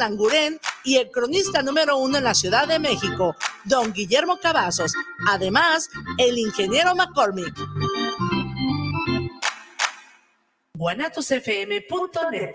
Languren y el cronista número uno en la Ciudad de México, don Guillermo Cavazos. Además, el ingeniero McCormick. guanatosfm.net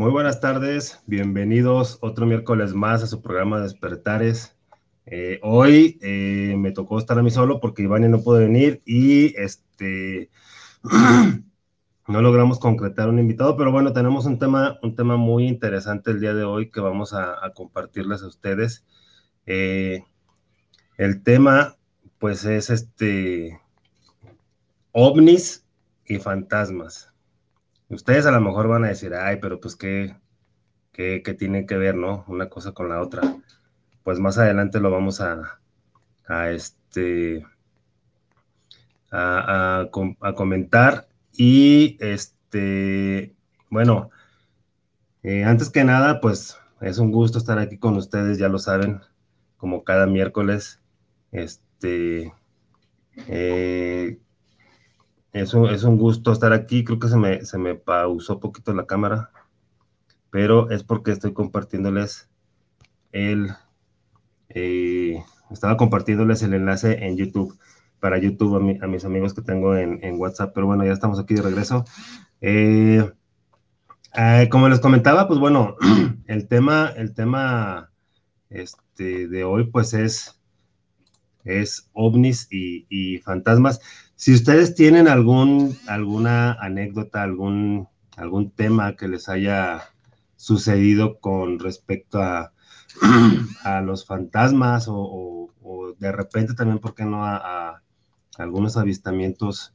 Muy buenas tardes, bienvenidos otro miércoles más a su programa Despertares. Eh, hoy eh, me tocó estar a mí solo porque Iván no puede venir y este no logramos concretar un invitado, pero bueno, tenemos un tema, un tema muy interesante el día de hoy que vamos a, compartirles a ustedes. Eh, el tema, pues, es este ovnis y fantasmas. Ustedes a lo mejor van a decir, ay, pero pues qué, qué, qué tiene que ver, ¿no? Una cosa con la otra. Pues más adelante lo vamos a, a este, a, a, comentar. Y este, bueno, eh, antes que nada, pues es un gusto estar aquí con ustedes, ya lo saben, como cada miércoles. Este, eh, es un, es un gusto estar aquí. Creo que se me, se me pausó poquito la cámara, pero es porque estoy compartiéndoles el... Eh, estaba compartiéndoles el enlace en YouTube, para YouTube a, mis amigos que tengo en, WhatsApp, pero bueno, ya estamos aquí de regreso. Eh, eh, como les comentaba, pues bueno, el tema, el tema este, de hoy pues es, es ovnis y, y fantasmas. Si ustedes tienen algún, alguna anécdota, algún, algún tema que les haya sucedido con respecto a, a los fantasmas o, de repente también, ¿por qué no? A, algunos avistamientos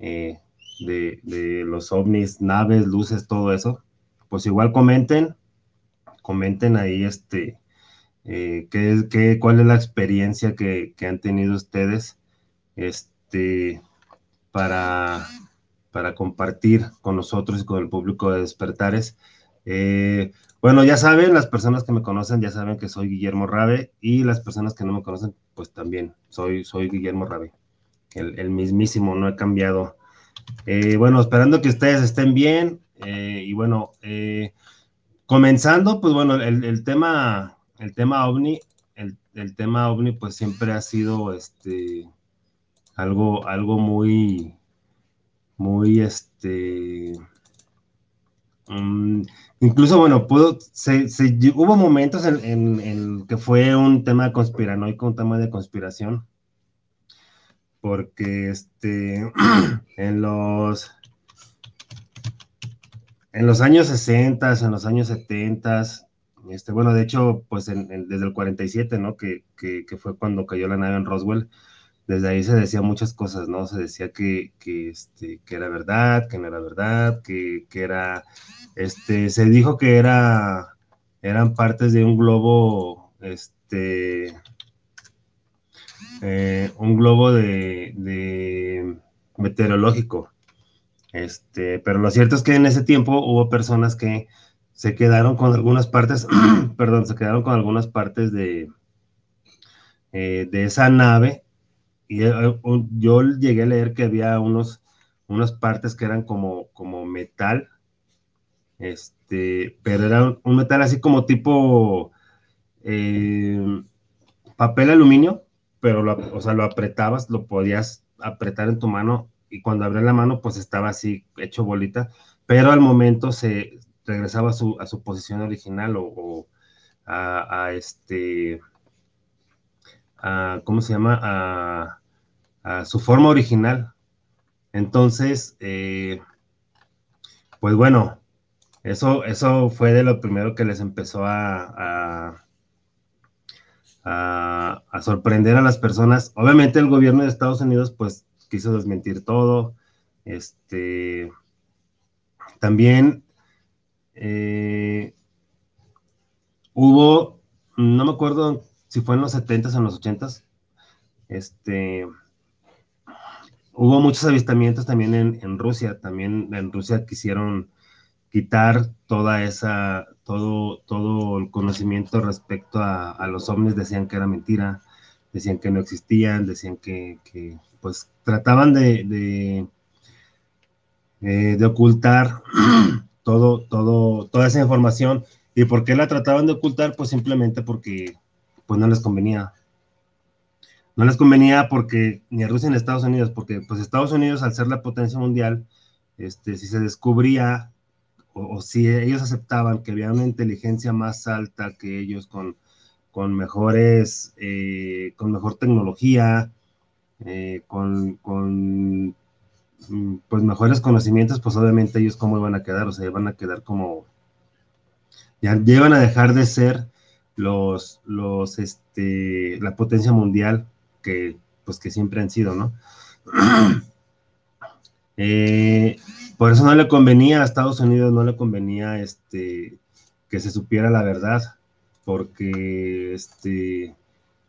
eh, de, los ovnis, naves, luces, todo eso, pues igual comenten, comenten ahí este, eh, qué, cuál es la experiencia que, que han tenido ustedes. Este, este, para, para compartir con nosotros y con el público de Despertares. Eh, bueno, ya saben, las personas que me conocen ya saben que soy Guillermo Rabe y las personas que no me conocen, pues también soy, soy Guillermo Rabe, el, mismísimo, no he cambiado. Eh, bueno, esperando que ustedes estén bien eh, y bueno, comenzando, pues bueno, el, tema, el tema ovni, el, el, tema ovni pues siempre ha sido este algo, algo muy, muy, este, mm, incluso, bueno, pudo, se, hubo momentos en, en, que fue un tema conspiranoico, un tema de conspiración, porque, este, en los, en los años 60, en los años 70, este, bueno, de hecho, pues desde el 47, ¿no? Que, que, fue cuando cayó la nave en Roswell, desde ahí se decía muchas cosas, ¿no? Se decía que, que, este, que era verdad, que no era verdad, que, que, era, este, se dijo que era, eran partes de un globo, este, eh, un globo de, de, meteorológico, este, pero lo cierto es que en ese tiempo hubo personas que se quedaron con algunas partes, perdón, se quedaron con algunas partes de, eh, de esa nave y eh, yo llegué a leer que había unos, unas partes que eran como, como metal, este, pero era un, metal así como tipo eh, papel aluminio, pero lo, o sea, lo apretabas, lo podías apretar en tu mano y cuando abría la mano, pues estaba así hecho bolita, pero al momento se regresaba a su, a su posición original o, a, este, ¿cómo se llama? A, su forma original. Entonces, eh, pues bueno, eso, eso fue de lo primero que les empezó a, a, a, sorprender a las personas. Obviamente el gobierno de Estados Unidos pues quiso desmentir todo. Este, también eh, hubo, no me acuerdo si fue en los 70s o en los 80s, este, hubo muchos avistamientos también en, Rusia, también en Rusia quisieron quitar toda esa, todo, todo el conocimiento respecto a, los ovnis, decían que era mentira, decían que no existían, decían que, pues trataban de, de, eh, ocultar todo, todo, toda esa información. ¿Y por qué la trataban de ocultar? Pues simplemente porque pues no les convenía. No les convenía porque ni a Rusia ni a Estados Unidos, porque pues Estados Unidos al ser la potencia mundial, este, si se descubría o, si ellos aceptaban que había una inteligencia más alta que ellos con, con mejores, eh, con mejor tecnología, eh, con, con, mm, pues mejores conocimientos, pues obviamente ellos cómo iban a quedar, o sea, iban a quedar como, ya, iban a dejar de ser los, los, este, la potencia mundial que, pues que siempre han sido, ¿no? eh, por eso no le convenía a Estados Unidos, no le convenía este, que se supiera la verdad, porque este,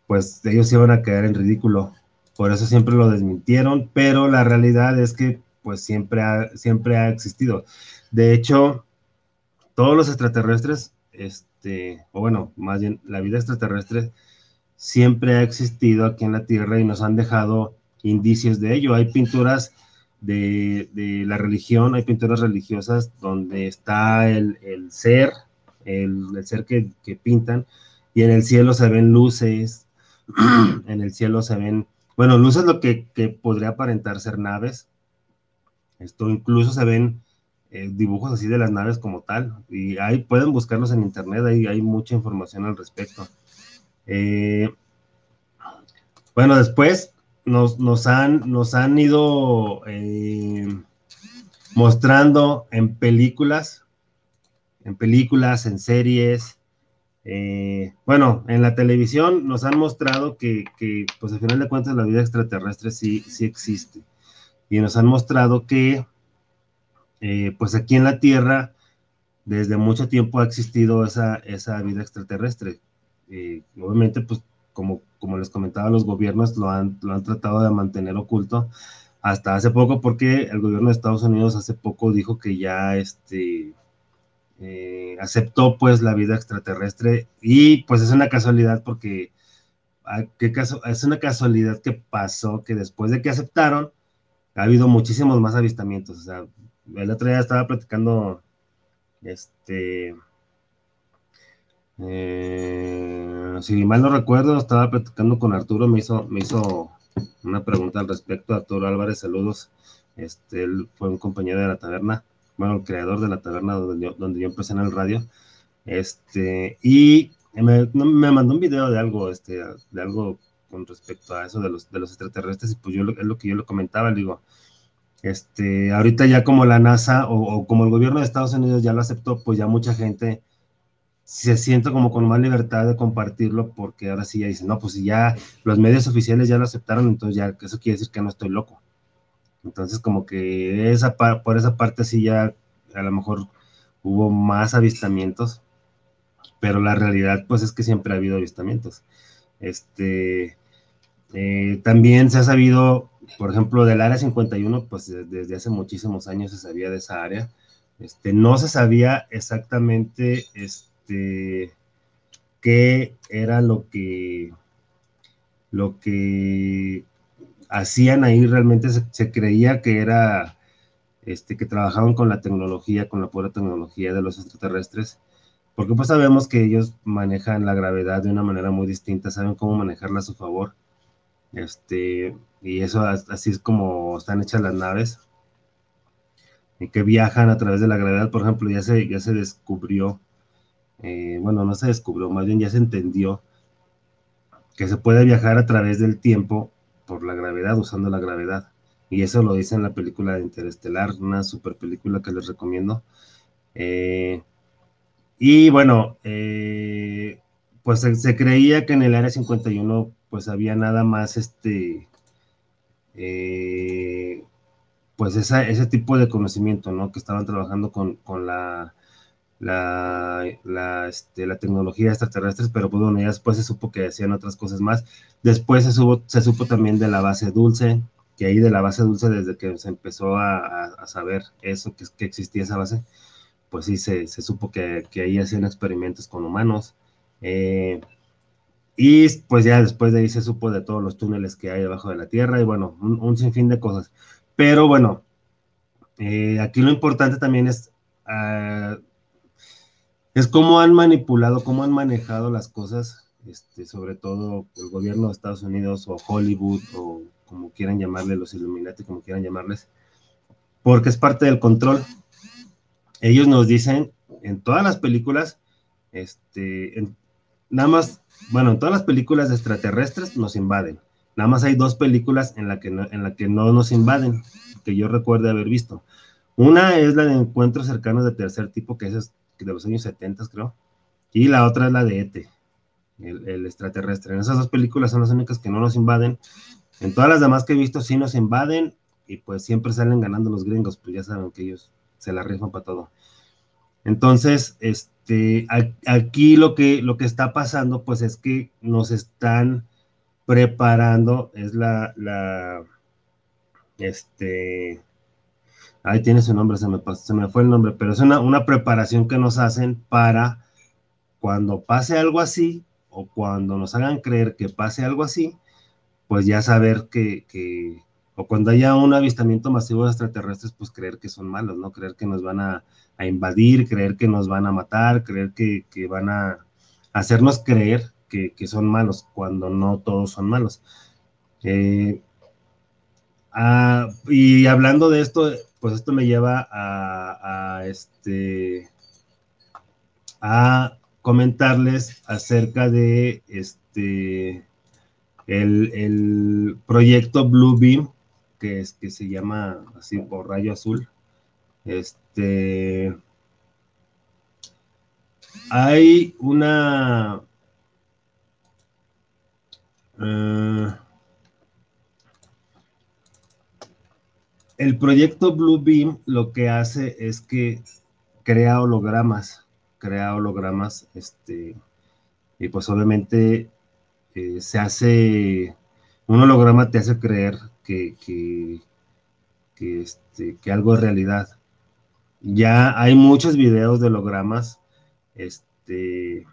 pues ellos iban a quedar en ridículo. Por eso siempre lo desmintieron, pero la realidad es que pues siempre ha, siempre ha existido. De hecho, todos los extraterrestres, este, o bueno, más bien la vida extraterrestre siempre ha existido aquí en la Tierra y nos han dejado indicios de ello. Hay pinturas de, la religión, hay pinturas religiosas donde está el, ser, el, ser que, pintan, y en el cielo se ven luces, en el cielo se ven, bueno, luces lo que, podría aparentar ser naves, esto incluso se ven eh, dibujos así de las naves como tal, y ahí pueden buscarlos en internet, ahí hay mucha información al respecto. Eh, bueno, después nos, han, nos han ido eh, mostrando en películas, en películas, en series. Bueno, en la televisión nos han mostrado que, pues al final de cuentas, la vida extraterrestre sí, sí existe. Y nos han mostrado que, eh, pues aquí en la Tierra, desde mucho tiempo ha existido esa, esa vida extraterrestre. obviamente, pues como, como les comentaba, los gobiernos lo han, lo han tratado de mantener oculto hasta hace poco, porque el gobierno de Estados Unidos hace poco dijo que ya este, eh, aceptó pues la vida extraterrestre y pues es una casualidad porque ah, ¿qué caso? es una casualidad que pasó que después de que aceptaron ha habido muchísimos más avistamientos. O sea, el otro día estaba platicando este eh, si mal no recuerdo, estaba platicando con Arturo, me hizo, me hizo una pregunta al respecto. Arturo Álvarez, saludos. Este, él fue un compañero de la taberna, bueno, el creador de la taberna donde yo, donde yo empecé en el radio. Este, y me, mandó un video de algo, este, de algo con respecto a eso de los, de los extraterrestres, y pues yo es lo que yo le comentaba, le digo, este, ahorita ya como la NASA o, como el gobierno de Estados Unidos ya lo aceptó, pues ya mucha gente se siente como con más libertad de compartirlo porque ahora sí ya dicen, no, pues si ya los medios oficiales ya lo aceptaron, entonces ya eso quiere decir que no estoy loco. Entonces como que esa por esa parte sí ya a lo mejor hubo más avistamientos, pero la realidad pues es que siempre ha habido avistamientos. Este, eh, también se ha sabido, por ejemplo, del área 51, pues desde hace muchísimos años se sabía de esa área. Este, no se sabía exactamente este, qué era lo que, lo que hacían ahí, realmente se, creía que era, este, que trabajaban con la tecnología, con la pura tecnología de los extraterrestres, porque pues sabemos que ellos manejan la gravedad de una manera muy distinta, saben cómo manejarla a su favor. Este, y eso así es como están hechas las naves y que viajan a través de la gravedad, por ejemplo, ya se, ya se descubrió, eh, bueno, no se descubrió, más bien ya se entendió que se puede viajar a través del tiempo por la gravedad, usando la gravedad. Y eso lo dice en la película de Interestelar, una super película que les recomiendo. Eh, y bueno, eh, pues se, creía que en el área 51 pues había nada más este, eh, pues ese tipo de conocimiento, ¿no? Que estaban trabajando con, la, la, este, la, tecnología extraterrestre, pero pues bueno, ya después se supo que hacían otras cosas más. Después se, se supo también de la base dulce, que ahí de la base dulce, desde que se empezó a, saber eso, que, que, existía esa base, pues sí, se, supo que, ahí hacían experimentos con humanos. Eh, y pues ya después de ahí se supo de todos los túneles que hay debajo de la Tierra y bueno, un, sinfín de cosas. Pero bueno, eh, aquí lo importante también es, uh, es cómo han manipulado, cómo han manejado las cosas, este, sobre todo el gobierno de Estados Unidos o Hollywood o como quieran llamarle, los Illuminati, como quieran llamarles, porque es parte del control. Ellos nos dicen en todas las películas, este, nada más, bueno, en todas las películas de extraterrestres nos invaden. Nada más hay dos películas en la que no, en la que no nos invaden, que yo recuerde haber visto. Una es la de Encuentros Cercanos de Tercer Tipo, que es de los años 70, creo, y la otra es la de ET, el, el extraterrestre. En esas dos películas son las únicas que no nos invaden en todas las demás que he visto sí nos invaden y pues siempre salen ganando los gringos, pues ya saben que ellos se la rifan para todo. Entonces, este, aquí lo que, lo que está pasando pues es que nos están preparando, es la, este, ahí tiene su nombre, se me, se me fue el nombre, pero es una, una preparación que nos hacen para cuando pase algo así o cuando nos hagan creer que pase algo así, pues ya saber que, o cuando haya un avistamiento masivo de extraterrestres, pues creer que son malos, ¿no? Creer que nos van a, invadir, creer que nos van a matar, creer que, van a hacernos creer que, son malos, cuando no todos son malos. Eh, ah, y hablando de esto, pues esto me lleva a, a, este a comentarles acerca de este el, proyecto Blue Beam, que, es, que se llama así por rayo azul, este, hay una... Eh, el proyecto Blue Beam lo que hace es que crea hologramas, crea hologramas, este, y pues obviamente eh, se hace, un holograma te hace creer que, que, este, que algo es realidad. Ya hay muchos videos de hologramas. Este,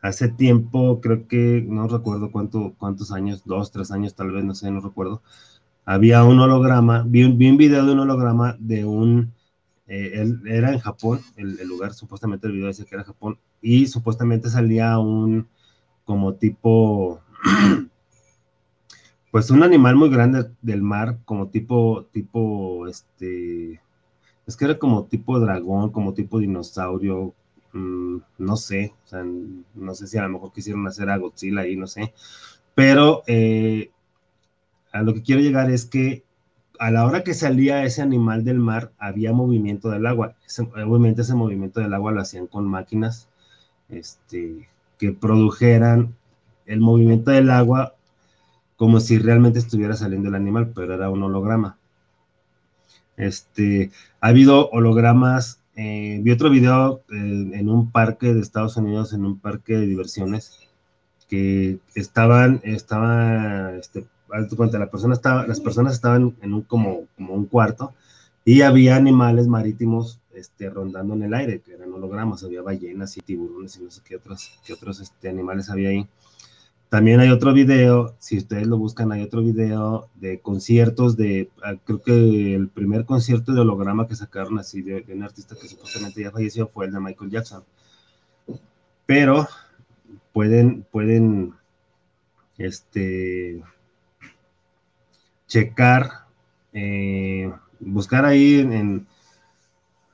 hace tiempo, creo que, no recuerdo cuánto, cuántos años, dos, tres años tal vez, no sé, no recuerdo. Había un holograma, vi un, vi un video de un holograma de un, eh, era en Japón, el, el, lugar, supuestamente el video decía que era Japón, y supuestamente salía un, como tipo, pues un animal muy grande del mar, como tipo, tipo, este, es que era como tipo dragón, como tipo dinosaurio, mm, no sé, o sea, no sé si a lo mejor quisieron hacer a Godzilla ahí, no sé, pero eh, a lo que quiero llegar es que a la hora que salía ese animal del mar, había movimiento del agua. obviamente ese movimiento del agua lo hacían con máquinas, este, que produjeran el movimiento del agua como si realmente estuviera saliendo el animal, pero era un holograma. Este, ha habido hologramas, eh, vi otro video eh, en un parque de Estados Unidos, en un parque de diversiones, que estaban, estaban, este, cuenta, la persona estaba, las personas estaban en un como, como un cuarto y había animales marítimos este, rondando en el aire, que eran hologramas, había ballenas y tiburones y no sé qué otros, qué otros este, animales había ahí. También hay otro video, si ustedes lo buscan, hay otro video de conciertos de, ah, creo que el primer concierto de holograma que sacaron así de, un artista que supuestamente ya falleció fue el de Michael Jackson. Pero pueden, pueden este, checar, eh, buscar ahí en,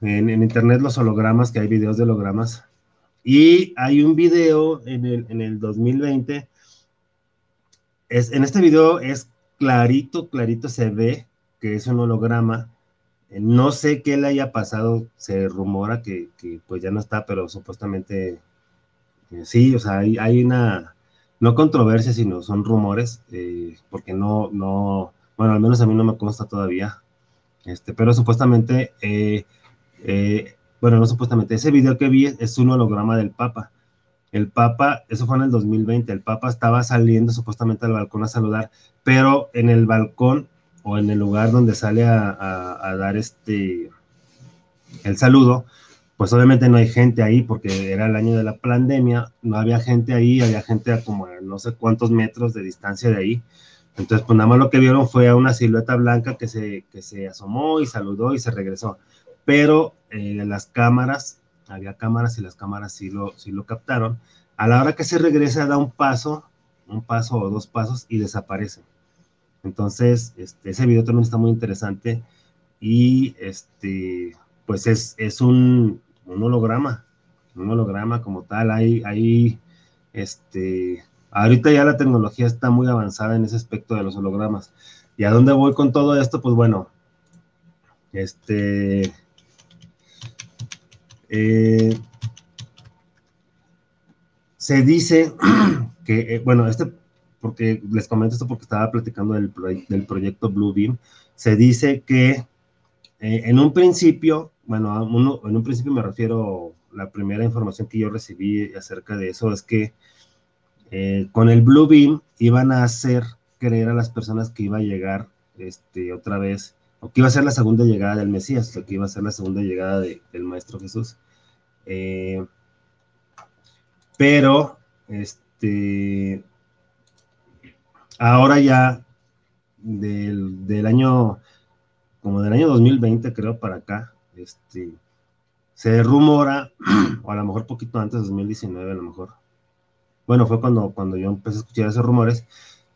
en, internet los hologramas, que hay videos de hologramas. Y hay un video en el, en el 2020. Es, en este video es clarito, clarito se ve que es un holograma. No sé qué le haya pasado, se rumora que, pues ya no está, pero supuestamente eh, sí, o sea, hay, una, no controversia, sino son rumores, eh, porque no, no, bueno, al menos a mí no me consta todavía, este, pero supuestamente eh, eh, bueno, no supuestamente, ese video que vi es un holograma del Papa. El Papa, eso fue en el 2020, el Papa estaba saliendo supuestamente al balcón a saludar, pero en el balcón o en el lugar donde sale a, dar este el saludo, pues obviamente no hay gente ahí porque era el año de la pandemia, no había gente ahí, había gente a como no sé cuántos metros de distancia de ahí. Entonces, pues nada más lo que vieron fue a una silueta blanca que se, que se asomó y saludó y se regresó pero eh, las cámaras, había cámaras y las cámaras sí lo, sí lo captaron. A la hora que se regresa, da un paso, un paso o dos pasos y desaparece. Entonces, este, ese video también está muy interesante y este, pues es, es un, un holograma, un holograma como tal. Hay, hay, este, ahorita ya la tecnología está muy avanzada en ese aspecto de los hologramas. ¿Y a dónde voy con todo esto? Pues bueno, este, eh, se dice que, eh, bueno, este, porque les comento esto porque estaba platicando del, del proyecto se dice que eh, en un principio, bueno, en un principio me refiero, la primera información que yo recibí acerca de eso es que con el Bluebeam iban a hacer creer a las personas que iba a llegar este, otra vez o que iba a ser la segunda llegada del Mesías, o que iba a ser la segunda llegada del Maestro Jesús. Eh, pero, este, ahora ya, del, año, como del año 2020, creo, para acá, este, se rumora, o a lo mejor poquito antes, 2019, a lo mejor. Bueno, fue cuando, cuando yo empecé a escuchar esos rumores,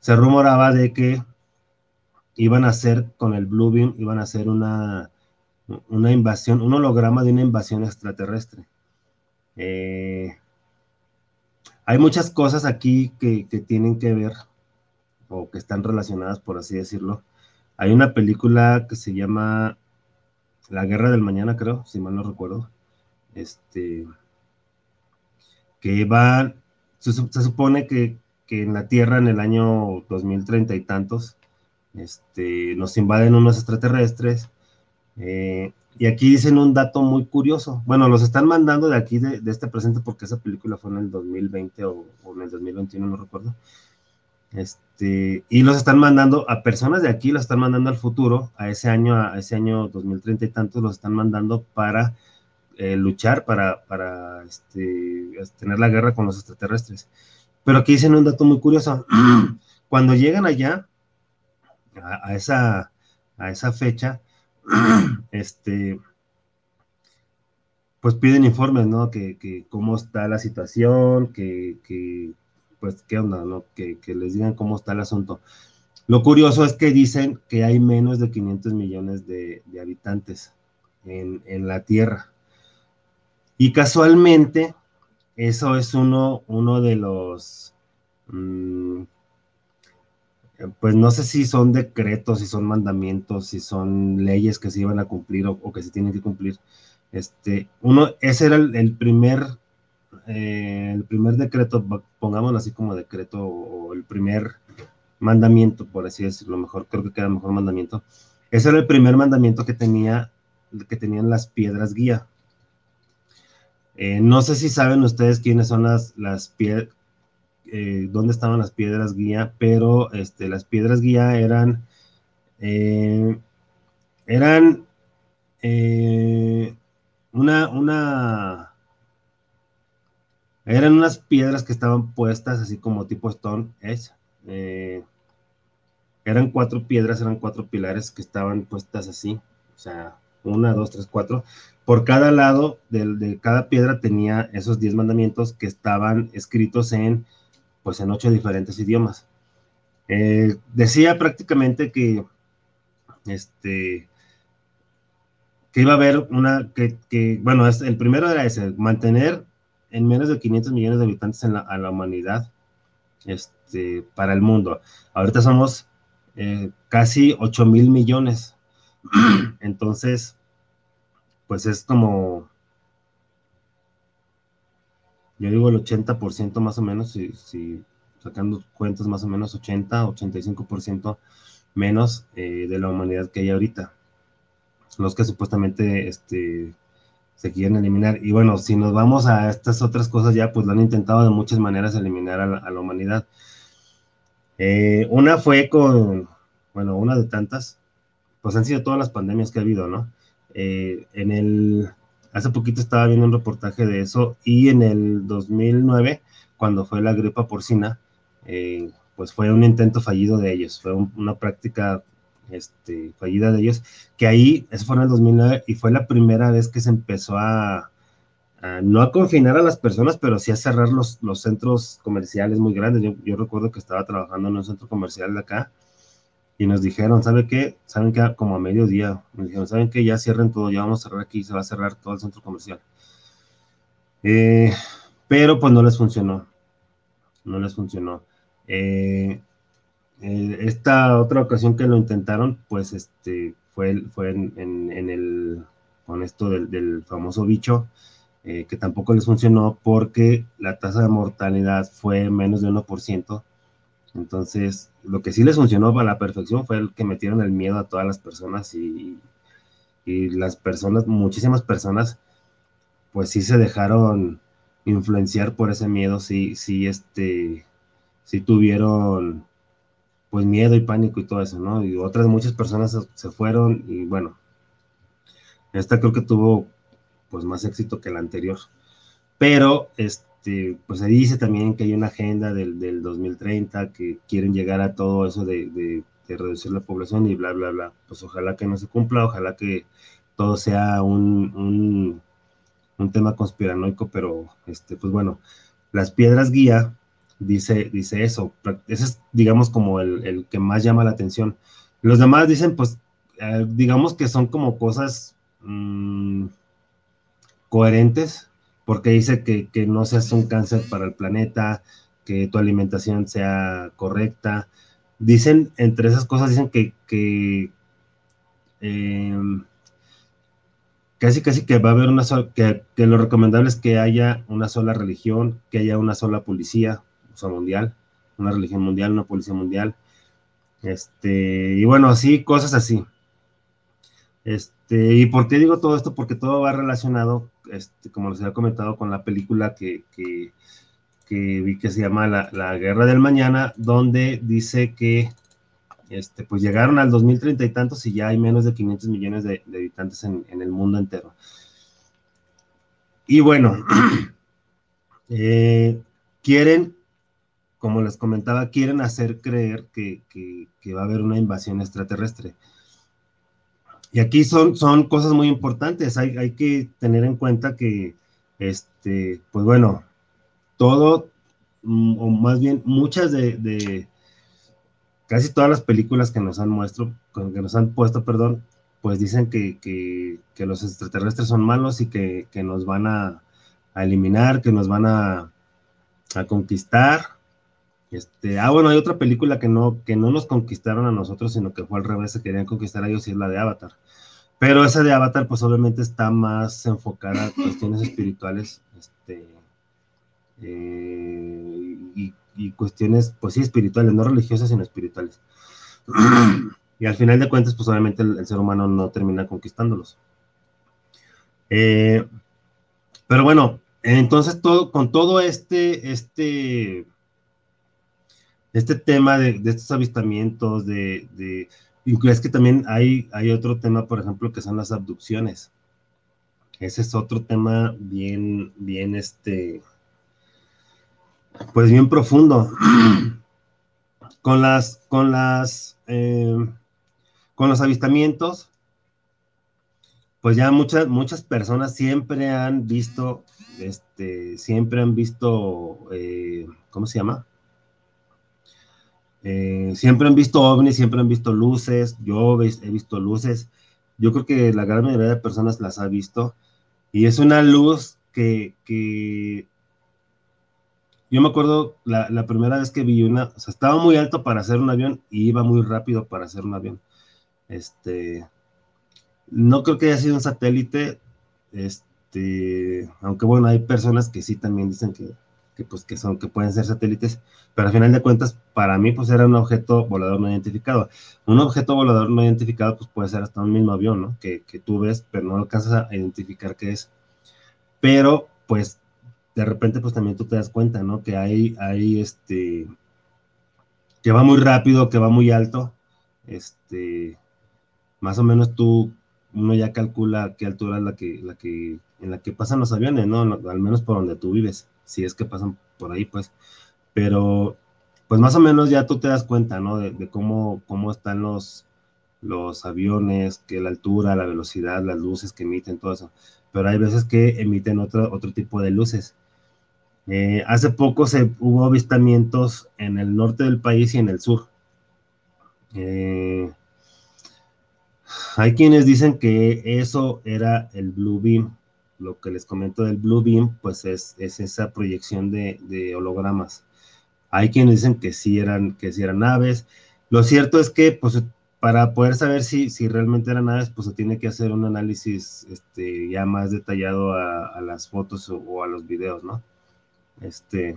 se rumoraba de que iban a hacer con el Bluebeam, iban a hacer una, una invasión, un holograma de una invasión extraterrestre. Eh, hay muchas cosas aquí que, tienen que ver o que están relacionadas, por así decirlo. Hay una película que se llama La Guerra del Mañana, creo, si mal no recuerdo. Este, que va, se, supone que, que, en la Tierra en el año 2030 y tantos, este, nos invaden unos extraterrestres. Eh, y aquí dicen un dato muy curioso. Bueno, los están mandando de aquí, de, este presente, porque esa película fue en el 2020 o, en el 2021, no recuerdo. Este, y los están mandando a personas de aquí, los están mandando al futuro, a ese año, a ese año 2030 y tantos, los están mandando para eh, luchar, para, para este, tener la guerra con los extraterrestres. Pero aquí dicen un dato muy curioso. Cuando llegan allá, a, esa, a esa fecha, este, pues piden informes, ¿no? Que, cómo está la situación, que, pues qué onda, ¿no? Que, les digan cómo está el asunto. Lo curioso es que dicen que hay menos de 500 millones de, habitantes en, la Tierra. Y casualmente, eso es uno, uno de los, mm, pues no sé si son decretos, si son mandamientos, si son leyes que se iban a cumplir o, que se tienen que cumplir. Este, uno, ese era el, primer, eh, el primer decreto, pongámoslo así como decreto, o, el primer mandamiento, por así decirlo, mejor, creo que queda mejor mandamiento. Ese era el primer mandamiento que tenía, que tenían las piedras guía. Eh, no sé si saben ustedes quiénes son las, las piedras, eh, dónde estaban las piedras guía, pero este, las piedras guía eran, eh, eran eh, una, una, eran unas piedras que estaban puestas así como tipo Stone eran cuatro piedras, eran cuatro pilares que estaban puestas así, o sea, una, dos, tres, cuatro. Por cada lado de, de cada piedra tenía esos diez mandamientos que estaban escritos en pues en ocho diferentes idiomas. Eh, decía prácticamente que, este, que iba a haber una, que, bueno, el primero era ese, mantener en menos de 500 millones de habitantes en la, a la humanidad este, para el mundo. Ahorita somos eh, casi 8 mil millones. Entonces, pues es como, yo digo el 80% más o menos, si, si, sacando cuentas más o menos 80, 85% menos eh, de la humanidad que hay ahorita. Los que supuestamente este, se quieren eliminar. Y bueno, si nos vamos a estas otras cosas ya, pues lo han intentado de muchas maneras eliminar a la, humanidad. Eh, una fue con, bueno, una de tantas, pues han sido todas las pandemias que ha habido, ¿no? Eh, en el, hace poquito estaba viendo un reportaje de eso y en el 2009, cuando fue la gripa porcina, eh, pues fue un intento fallido de ellos, fue una práctica este, fallida de ellos, que ahí, eso fue en el 2009 y fue la primera vez que se empezó a, no a confinar a las personas, pero sí a cerrar los, centros comerciales muy grandes. Yo, yo, recuerdo que estaba trabajando en un centro comercial de acá y nos dijeron, ¿sabe qué? ¿Saben qué? Como a mediodía, nos dijeron, ¿saben qué? Ya cierren todo, ya vamos a cerrar aquí, se va a cerrar todo el centro comercial. Eh, pero pues no les funcionó, no les funcionó. Eh, eh, esta otra ocasión que lo intentaron, pues este, fue, fue en, el, con esto del, famoso bicho, que tampoco les funcionó porque la tasa de mortalidad fue menos de 1%. Entonces, lo que sí les funcionó a la perfección fue el que metieron el miedo a todas las personas y, y las personas, muchísimas personas, pues sí se dejaron influenciar por ese miedo, sí, sí, este, sí tuvieron pues miedo y pánico y todo eso, ¿no? Y otras muchas personas se, fueron y bueno, esta creo que tuvo pues más éxito que la anterior. Pero, este, pues se dice también que hay una agenda del, del 2030 que quieren llegar a todo eso de, de, reducir la población y bla, bla, bla. Pues ojalá que no se cumpla, ojalá que todo sea un, un, un tema conspiranoico, pero, este, pues bueno, las piedras guía dice, dice eso. Ese es, digamos, como el, que más llama la atención. Los demás dicen, pues, eh, digamos que son como cosas mm, coherentes, porque dice que, no se hace un cáncer para el planeta, que tu alimentación sea correcta. Dicen, entre esas cosas, dicen que, que em, casi casi que va a haber una sola, que, que, lo recomendable es que haya una sola religión, que haya una sola policía, mundial, una religión mundial, una policía mundial. Este, y bueno, así, cosas así. Este, ¿y por qué digo todo esto? Porque todo va relacionado, este, como les había comentado, con la película que, que, vi que se llama la, Guerra del Mañana, donde dice que este, pues llegaron al 2030 y tantos y ya hay menos de 500 millones de, habitantes en, el mundo entero. Y bueno, eh, quieren como les comentaba, quieren hacer creer que, va a haber una invasión extraterrestre. Y aquí son, son cosas muy importantes. Hay, hay que tener en cuenta que, este, pues bueno, todo, mm, o más bien muchas de, casi todas las películas que nos han muestro, que nos han puesto, perdón, pues dicen que, los extraterrestres son malos y que, nos van a, eliminar, que nos van a, a conquistar este, ah, bueno, hay otra película que no, que no nos conquistaron a nosotros, sino que fue al revés, se querían conquistar a ellos y es la de Avatar. Pero esa de Avatar, pues obviamente está más enfocada a cuestiones espirituales, este, eh, y, cuestiones, pues sí, espirituales, no religiosas, sino espirituales. y al final de cuentas, pues obviamente el, ser humano no termina conquistándolos. Eh, pero bueno, entonces todo, con todo este, este este tema de, estos avistamientos, de, es que también hay, hay otro tema, por ejemplo, que son las abducciones. Ese es otro tema bien, bien, este, pues bien profundo. con las, con las, eh, con los avistamientos, pues ya muchas, muchas personas siempre han visto, este, siempre han visto, eh, ¿cómo se llama? Eh, siempre han visto ovnis, siempre han visto luces, yo he visto luces, yo creo que la gran mayoría de personas las ha visto, y es una luz que, yo me acuerdo la, la, primera vez que vi una, o sea, estaba muy alto para hacer un avión y iba muy rápido para hacer un avión. Este, no creo que haya sido un satélite, este, aunque bueno, hay personas que sí también dicen que, que, pues que son, que pueden ser satélites, pero al final de cuentas, para mí, pues era un objeto volador no identificado. Un objeto volador no identificado, pues puede ser hasta un mismo avión, ¿no? Que, que tú ves, pero no alcanzas a identificar qué es. Pero, pues, de repente, pues también tú te das cuenta, ¿no? Que hay, hay este, que va muy rápido, que va muy alto, este, más o menos tú, uno ya calcula qué altura es la que, la que, en la que pasan los aviones, ¿no? Al menos por donde tú vives si es que pasan por ahí, pues. Pero, pues más o menos ya tú te das cuenta, ¿no? De, cómo, cómo están los, los aviones, que la altura, la velocidad, las luces que emiten, todo eso. Pero hay veces que emiten otro, otro tipo de luces. Eh, hace poco se, hubo avistamientos en el norte del país y en el sur. Eh, hay quienes dicen que eso era el Blue Beam, lo que les comento del Blue Beam, pues es, esa proyección de, hologramas. Hay quienes dicen que sí eran, que sí eran naves. Lo cierto es que, pues, para poder saber si, si realmente eran naves, pues se tiene que hacer un análisis este, ya más detallado a, las fotos o, a los videos, ¿no? Este,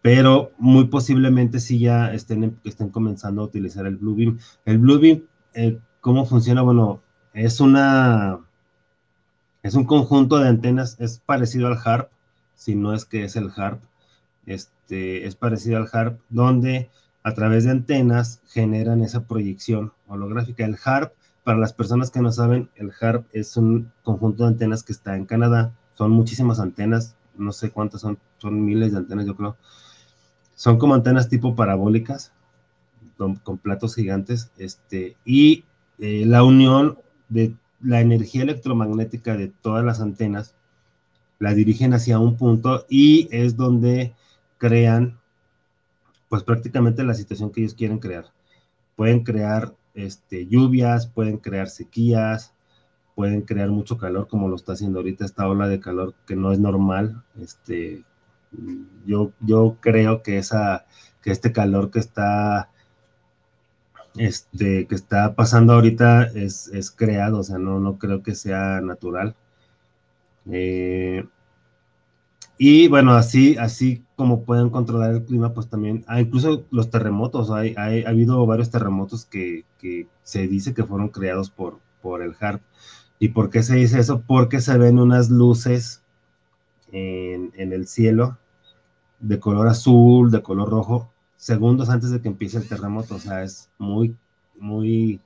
pero muy posiblemente sí ya estén, estén comenzando a utilizar el Blue Beam. El Blue Beam, eh, ¿cómo funciona? Bueno, es una es un conjunto de antenas, es parecido al HARP, si no es que es el HARP, este, es parecido al HARP, donde a través de antenas generan esa proyección holográfica. El HARP, para las personas que no saben, el HARP es un conjunto de antenas que está en Canadá, son muchísimas antenas, no sé cuántas son, son miles de antenas yo creo. Son como antenas tipo parabólicas, con, platos gigantes, este, y eh, la unión de la energía electromagnética de todas las antenas la dirigen hacia un punto y es donde crean pues prácticamente la situación que ellos quieren crear. Pueden crear este, lluvias, pueden crear sequías, pueden crear mucho calor como lo está haciendo ahorita esta ola de calor que no es normal. Este, yo, yo creo que, esa, que este calor que está este, que está pasando ahorita es, creado, o sea, no, no creo que sea natural. Eh, y bueno, así, así como pueden controlar el clima, pues también, incluso los terremotos, hay, ha habido varios terremotos que, se dice que fueron creados por, por el HARP. ¿Y por qué se dice eso? Porque se ven unas luces en, en el cielo de color azul, de color rojo, segundos antes de que empiece el terremoto. O sea, es muy, muy,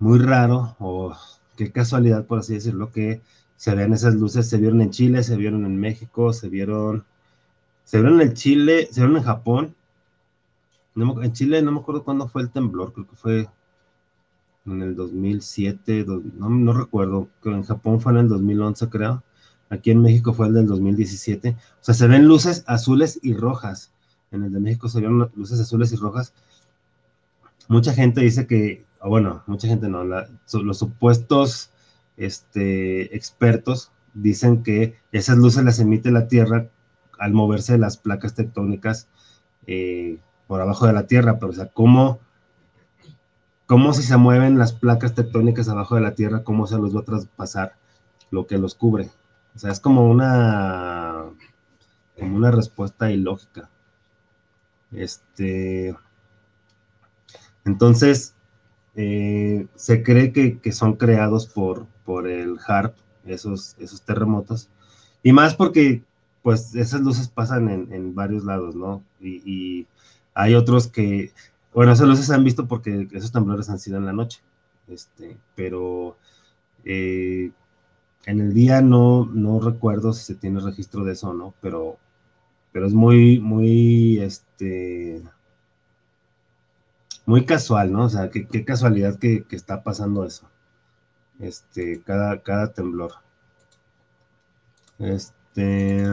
muy raro, o qué casualidad, por así decirlo, que se vean esas luces. Se vieron en Chile, se vieron en México, se vieron, se vieron en Chile, se vieron en Japón. en Chile no me acuerdo cuándo fue el temblor, creo que fue en el 2007, no, no recuerdo, que en Japón fue en el 2011, creo. Aquí en México fue el del 2017. O sea, se ven luces azules y rojas en el de México se vieron luces azules y rojas. Mucha gente dice que, bueno, mucha gente no, los supuestos este, expertos dicen que esas luces las emite la Tierra al moverse las placas tectónicas eh, por abajo de la Tierra, pero o sea, ¿cómo, cómo si se mueven las placas tectónicas abajo de la Tierra, cómo se los va a traspasar lo que los cubre? O sea, es como una, como una respuesta ilógica. Este, entonces, eh, se cree que, son creados por, por el HARP, esos, esos terremotos, y más porque pues esas luces pasan en, varios lados, ¿no? Y, hay otros que, bueno, esas luces se han visto porque esos temblores han sido en la noche, este, pero eh, en el día no, no recuerdo si se tiene registro de eso o no, pero pero es muy, muy, este, muy casual, ¿no? O sea, qué, casualidad que, está pasando eso. Este, cada, cada temblor. Este,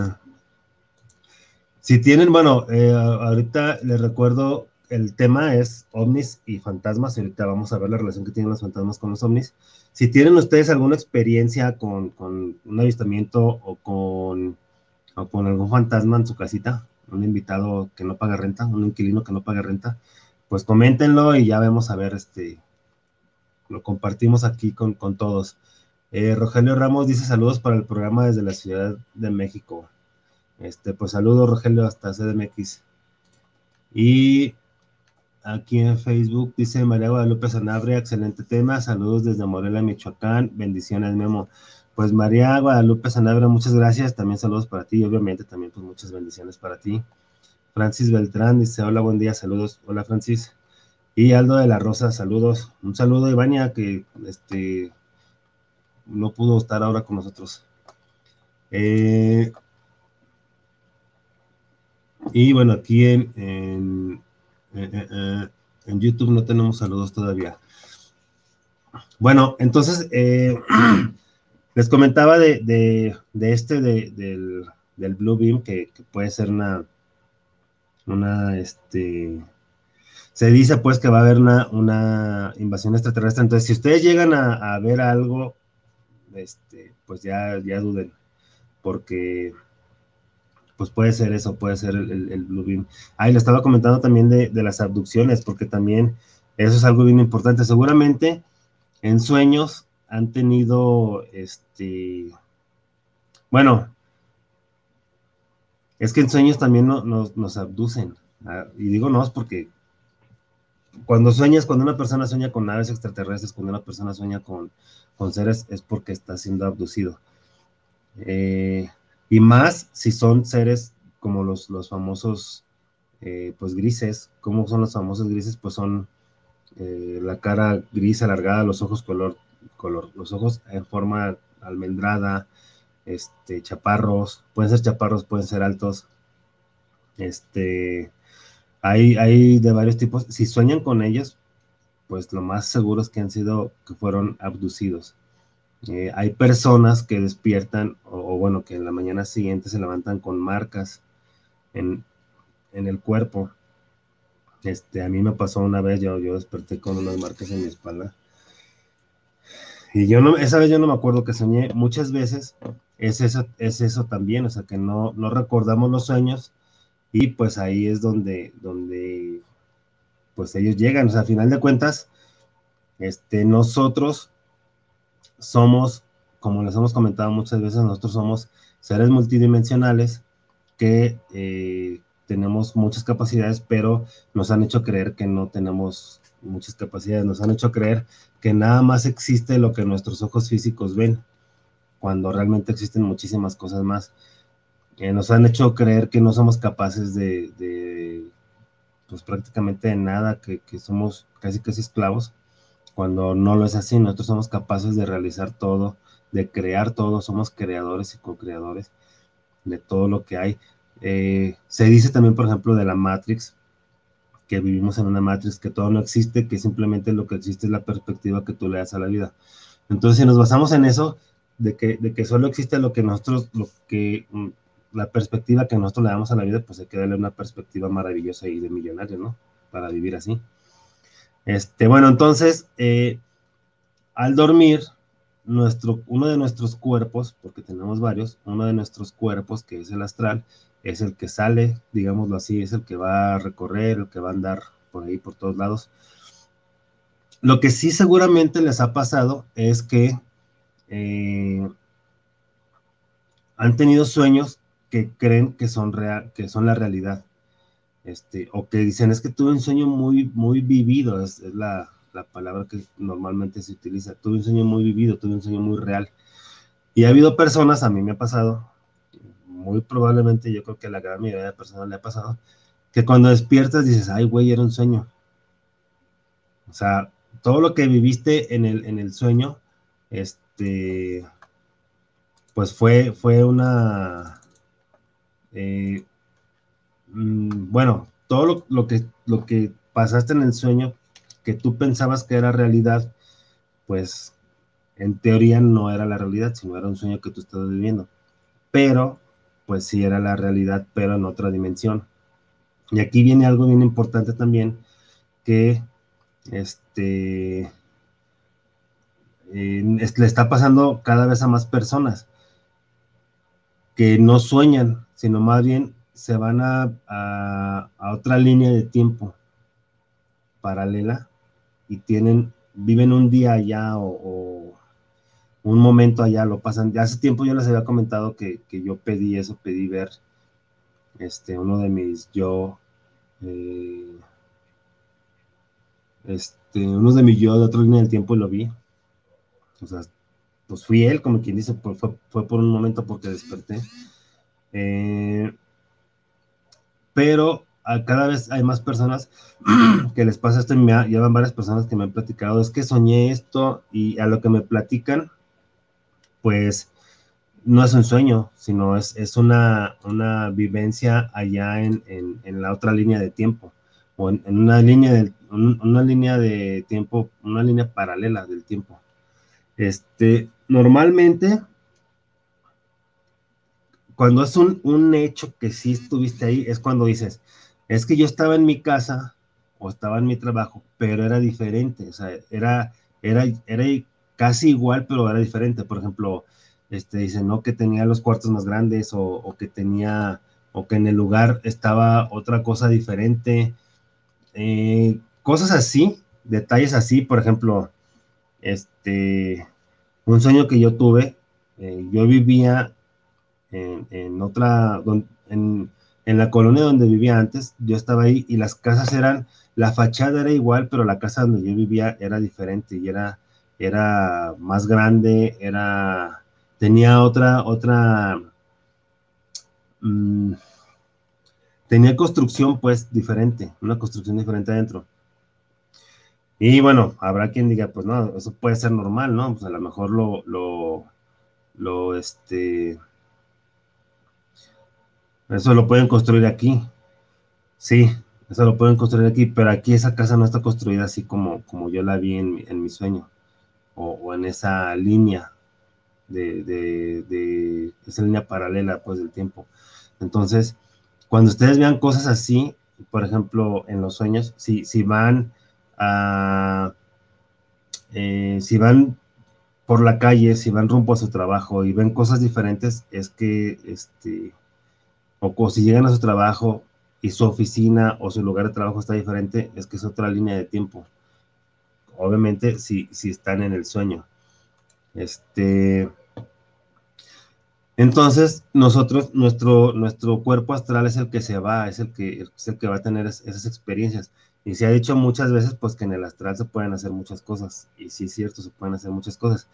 Si tienen, bueno, eh, ahorita les recuerdo, el tema es ovnis y fantasmas. Ahorita vamos a ver la relación que tienen los fantasmas con los ovnis. Si tienen ustedes alguna experiencia con, con un avistamiento o con, o con algún fantasma en su casita, un invitado que no paga renta, un inquilino que no paga renta, pues coméntenlo y ya vemos a ver, este, lo compartimos aquí con, con todos. Eh, Rogelio Ramos dice saludos para el programa desde la Ciudad de México. Este, pues saludos, Rogelio, hasta CDMX. Y aquí en Facebook dice María Guadalupe Sanabria, excelente tema. Saludos desde Morelia, Michoacán. Bendiciones, Memo. Pues María Guadalupe Sanabria, muchas gracias. También saludos para ti. Y obviamente también pues muchas bendiciones para ti. Francis Beltrán dice, hola, buen día, saludos. Hola, Francis. Y Aldo de la Rosa, saludos. Un saludo, Ivania, que este, no pudo estar ahora con nosotros. Eh, y bueno, aquí en, en, eh, eh, YouTube no tenemos saludos todavía. Bueno, entonces les comentaba de, este, del, del, Blue Beam, que, puede ser una, este, se dice pues que va a haber una, una invasión extraterrestre. Entonces, si ustedes llegan a, ver algo, este, pues ya, ya duden, porque pues puede ser eso, puede ser el, el, Blue Beam. Ah, le estaba comentando también de, las abducciones, porque también eso es algo bien importante. Seguramente en sueños han tenido, este, bueno, es que en sueños también nos, abducen. Ah, y digo no, es porque cuando sueñas, cuando una persona sueña con naves extraterrestres, cuando una persona sueña con, con seres, es porque está siendo abducido. Eh, y más si son seres como los, los famosos, eh, pues grises. ¿Cómo son los famosos grises? Pues son eh, la cara gris alargada, los ojos color, color, los ojos en forma almendrada, este, chaparros, pueden ser chaparros, pueden ser altos. Este, hay, hay de varios tipos. Si sueñan con ellos, pues lo más seguro es que han sido, que fueron abducidos. Eh, hay personas que despiertan, o, bueno, que en la mañana siguiente se levantan con marcas en, el cuerpo. Este, a mí me pasó una vez, yo, yo desperté con unas marcas en mi espalda. Y yo no, esa vez yo no me acuerdo que soñé. Muchas veces es eso, es eso también, o sea, que no, no recordamos los sueños y pues ahí es donde, donde pues ellos llegan. O sea, a final de cuentas, este, nosotros somos, como les hemos comentado muchas veces, nosotros somos seres multidimensionales que eh, tenemos muchas capacidades, pero nos han hecho creer que no tenemos muchas capacidades, nos han hecho creer que nada más existe lo que nuestros ojos físicos ven, cuando realmente existen muchísimas cosas más. Eh, nos han hecho creer que no somos capaces de, pues prácticamente de nada, que, que somos casi casi esclavos cuando no lo es así, nosotros somos capaces de realizar todo, de crear todo, somos creadores y co-creadores de todo lo que hay. Eh, se dice también, por ejemplo, de la Matrix, que vivimos en una Matrix, que todo no existe, que simplemente lo que existe es la perspectiva que tú le das a la vida. Entonces, si nos basamos en eso, de que, de que solo existe lo que nosotros, lo que, mm, la perspectiva que nosotros le damos a la vida, pues hay que darle una perspectiva maravillosa y de millonario, ¿no? Para vivir así. Este, bueno, entonces, eh, al dormir, nuestro, uno de nuestros cuerpos, porque tenemos varios, uno de nuestros cuerpos, que es el astral, es el que sale, digámoslo así, es el que va a recorrer, el que va a andar por ahí, por todos lados. Lo que sí seguramente les ha pasado es que eh, han tenido sueños que creen que son, real, que son la realidad. Este, o que dicen es que tuve un sueño muy, muy vivido, es, la, palabra que normalmente se utiliza, tuve un sueño muy vivido, tuve un sueño muy real. Y ha habido personas, a mí me ha pasado, muy probablemente yo creo que a la gran mayoría de personas le ha pasado, que cuando despiertas dices, ay, güey, era un sueño. O sea, todo lo que viviste en el, en el sueño, este, pues fue, fue una, eh, Mm, bueno, todo lo, que, lo que pasaste en el sueño, que tú pensabas que era realidad, pues en teoría no era la realidad, sino era un sueño que tú estabas viviendo. Pero pues sí era la realidad, pero en otra dimensión. Y aquí viene algo bien importante también, que este, le está pasando cada vez a más personas que no sueñan, sino más bien se van a, otra línea de tiempo paralela y tienen, viven un día allá o, un momento allá, lo pasan. Ya hace tiempo yo les había comentado que, yo pedí eso, pedí ver este, uno de mis yo, eh, este, uno de mis yo de otra línea del tiempo y lo vi. O sea, pues fui él, como quien dice, fue, fue por un momento porque desperté. Eh, pero a cada vez hay más personas que les pasa esto y me llevan varias personas que me han platicado, es que soñé esto y a lo que me platican, pues no es un sueño, sino es, es una, una vivencia allá en, en, la otra línea de tiempo o en, una, línea de, una línea de tiempo, una línea paralela del tiempo. Este, normalmente, cuando es un, un, hecho que sí estuviste ahí, es cuando dices, es que yo estaba en mi casa o estaba en mi trabajo, pero era diferente, o sea, era, era, era casi igual, pero era diferente. Por ejemplo, este, dicen, ¿no? Que tenía los cuartos más grandes o, que tenía, o que en el lugar estaba otra cosa diferente. Eh, cosas así, detalles así, por ejemplo, este, un sueño que yo tuve, eh, yo vivía en, otra, en, en, la colonia donde vivía antes, yo estaba ahí y las casas eran, la fachada era igual, pero la casa donde yo vivía era diferente y era, era más grande, era, tenía otra, otra, mm, tenía construcción pues diferente, una construcción diferente adentro. Y bueno, habrá quien diga, pues no, eso puede ser normal, ¿no? Pues a lo mejor lo, lo, lo, este, eso lo pueden construir aquí. Sí, eso lo pueden construir aquí, pero aquí esa casa no está construida así como, como yo la vi en, mi sueño, o, en esa línea de, de, esa línea paralela, pues, del tiempo. Entonces, cuando ustedes vean cosas así, por ejemplo, en los sueños, si, si van eh, si van por la calle, si van rumbo a su trabajo y ven cosas diferentes, es que, este, o, si llegan a su trabajo y su oficina o su lugar de trabajo está diferente, es que es otra línea de tiempo. Obviamente, si, están en el sueño. Este, entonces, nosotros, nuestro, nuestro cuerpo astral es el que se va, es el que, es el que va a tener esas experiencias. Y se ha dicho muchas veces, pues, que en el astral se pueden hacer muchas cosas. Y sí es cierto, se pueden hacer muchas cosas.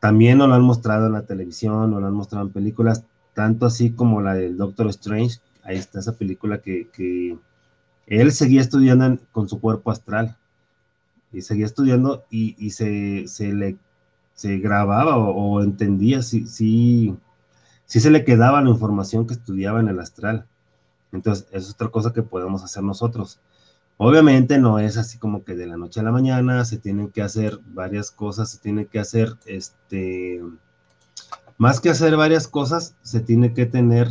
También nos lo han mostrado en la televisión, nos lo han mostrado en películas, tanto así como la del Doctor Strange. Ahí está esa película que, él seguía estudiando con su cuerpo astral. Y seguía estudiando y, se, le se grababa o, entendía si, si, si se le quedaba la información que estudiaba en el astral. Entonces, es otra cosa que podemos hacer nosotros. Obviamente no es así como que de la noche a la mañana, se tienen que hacer varias cosas, se tiene que hacer, este, más que hacer varias cosas, se tiene que tener,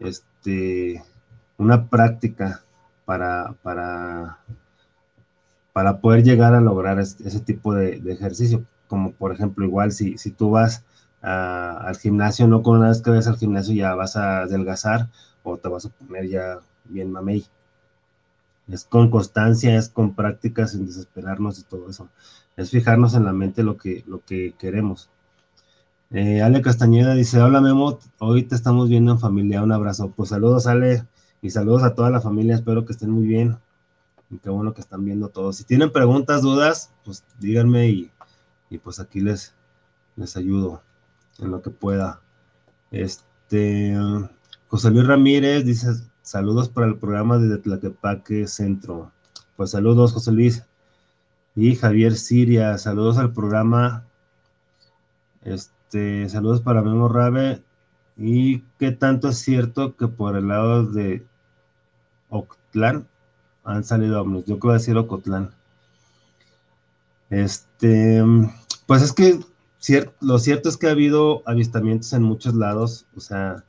este, una práctica para, para, para poder llegar a lograr ese tipo de, ejercicio. Como por ejemplo, igual si, si tú vas al gimnasio, no con una vez que vayas al gimnasio ya vas a adelgazar o te vas a poner ya bien mamey es con constancia, es con práctica, sin desesperarnos y todo eso. Es fijarnos en la mente lo que, lo que queremos. Eh, Ale Castañeda dice, hola Memo, hoy te estamos viendo en familia, un abrazo. Pues saludos Ale y saludos a toda la familia, espero que estén muy bien. Y qué bueno que están viendo todos. Si tienen preguntas, dudas, pues díganme y, y pues aquí les, les ayudo en lo que pueda. Este, José Luis Ramírez dice, Saludos para el programa desde Tlaquepaque Centro. Pues saludos, José Luis. Y Javier Siria, saludos al programa. Este, saludos para Memo Rabe. ¿Y qué tanto es cierto que por el lado de Octlán han salido ovnis? Yo quiero decir Ocotlán. Este, pues es que lo cierto es que ha habido avistamientos en muchos lados, o sea,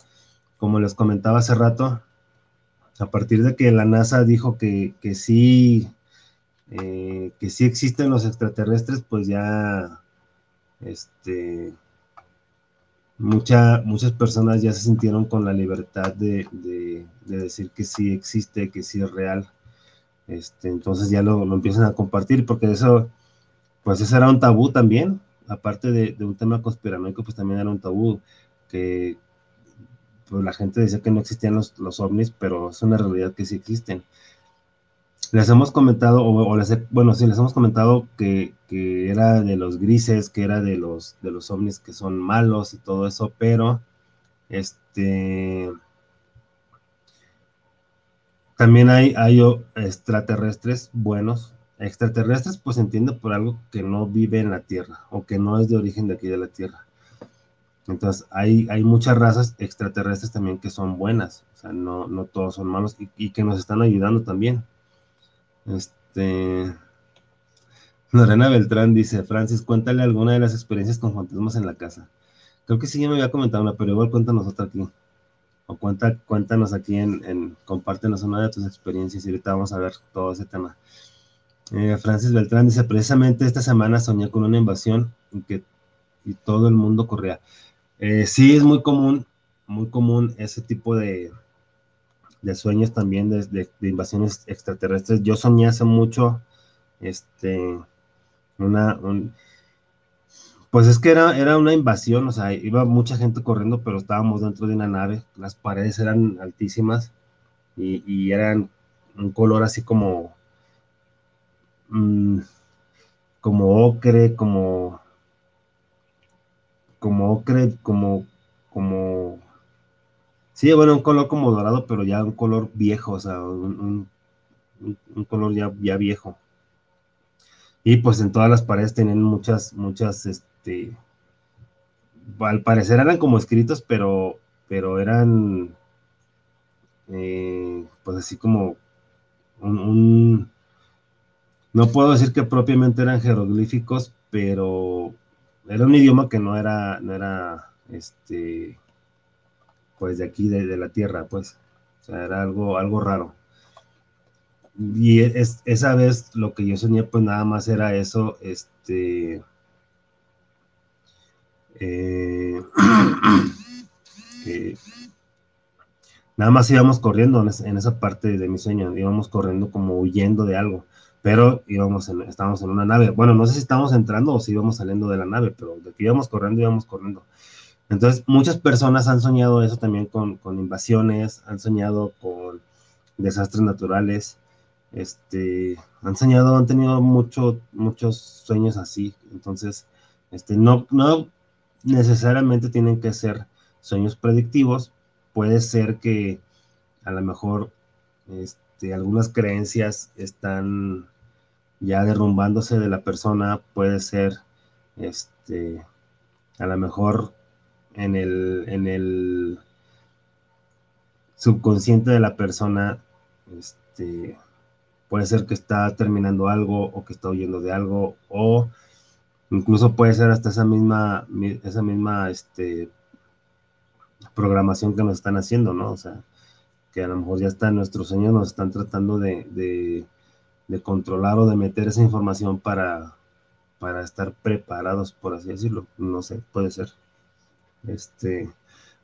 como les comentaba hace rato, a partir de que la NASA dijo que, que sí, eh, que sí existen los extraterrestres, pues ya, este, muchas personas ya se sintieron con la libertad de, decir que sí existe, que sí es real. Este, entonces ya lo, empiezan a compartir, porque eso, pues ese era un tabú también, aparte de, un tema conspiranoico, pues también era un tabú, que pues, la gente decía que no existían los, ovnis, pero es una realidad que sí existen. Les hemos comentado, o, les bueno, sí, les hemos comentado que, era de los grises, que era de los, de los ovnis que son malos y todo eso, pero este también hay, extraterrestres buenos. Extraterrestres, pues entiendo por algo que no vive en la Tierra o que no es de origen de aquí de la Tierra. Entonces, hay, muchas razas extraterrestres también que son buenas, o sea, no, todos son malos y que nos están ayudando también. Este. Lorena Beltrán dice: Francis, cuéntale alguna de las experiencias con fantasmas en la casa. Creo que sí, ya me había comentado una, pero igual cuéntanos otra aquí. Cuenta, cuéntanos aquí en, en compártenos una de tus experiencias y ahorita vamos a ver todo ese tema. Eh, Francis Beltrán dice: precisamente esta semana soñé con una invasión en que y todo el mundo corría. Eh, sí, es muy común, muy común ese tipo de, de sueños también, de, invasiones extraterrestres. Yo soñé hace mucho, este, una, pues es que era, era una invasión, o sea, iba mucha gente corriendo, pero estábamos dentro de una nave, las paredes eran altísimas y, eran un color así como, mm, como ocre, como, como ocre, como, como Sí, bueno, un color como dorado, pero ya un color viejo, o sea, un, color ya, ya viejo. Y pues en todas las paredes tenían muchas, muchas, este, al parecer eran como escritos, pero, pero eran, eh, pues así como un, no puedo decir que propiamente eran jeroglíficos, pero era un idioma que no era, no era, este, pues de aquí, de, la tierra, pues. O sea, era algo, algo raro. Y es, esa vez lo que yo soñé, pues nada más era eso, este... Eh, nada más íbamos corriendo en, esa parte de mi sueño, íbamos corriendo como huyendo de algo, pero íbamos en, estábamos en una nave. Bueno, no sé si estábamos entrando o si íbamos saliendo de la nave, pero de que íbamos corriendo, íbamos corriendo. Entonces, muchas personas han soñado eso también con, invasiones, han soñado con desastres naturales, este, han soñado, han tenido mucho, muchos sueños así. Entonces, este, no, no necesariamente tienen que ser sueños predictivos, puede ser que a lo mejor este, algunas creencias están ya derrumbándose de la persona, puede ser, este, a lo mejor en el, en el subconsciente de la persona, este, puede ser que está terminando algo o que está huyendo de algo o incluso puede ser hasta esa misma, esa misma, este, programación que nos están haciendo, ¿no? O sea, que a lo mejor ya está en nuestros sueños, nos están tratando de, de, controlar o de meter esa información para, para estar preparados, por así decirlo. No sé, puede ser. Este,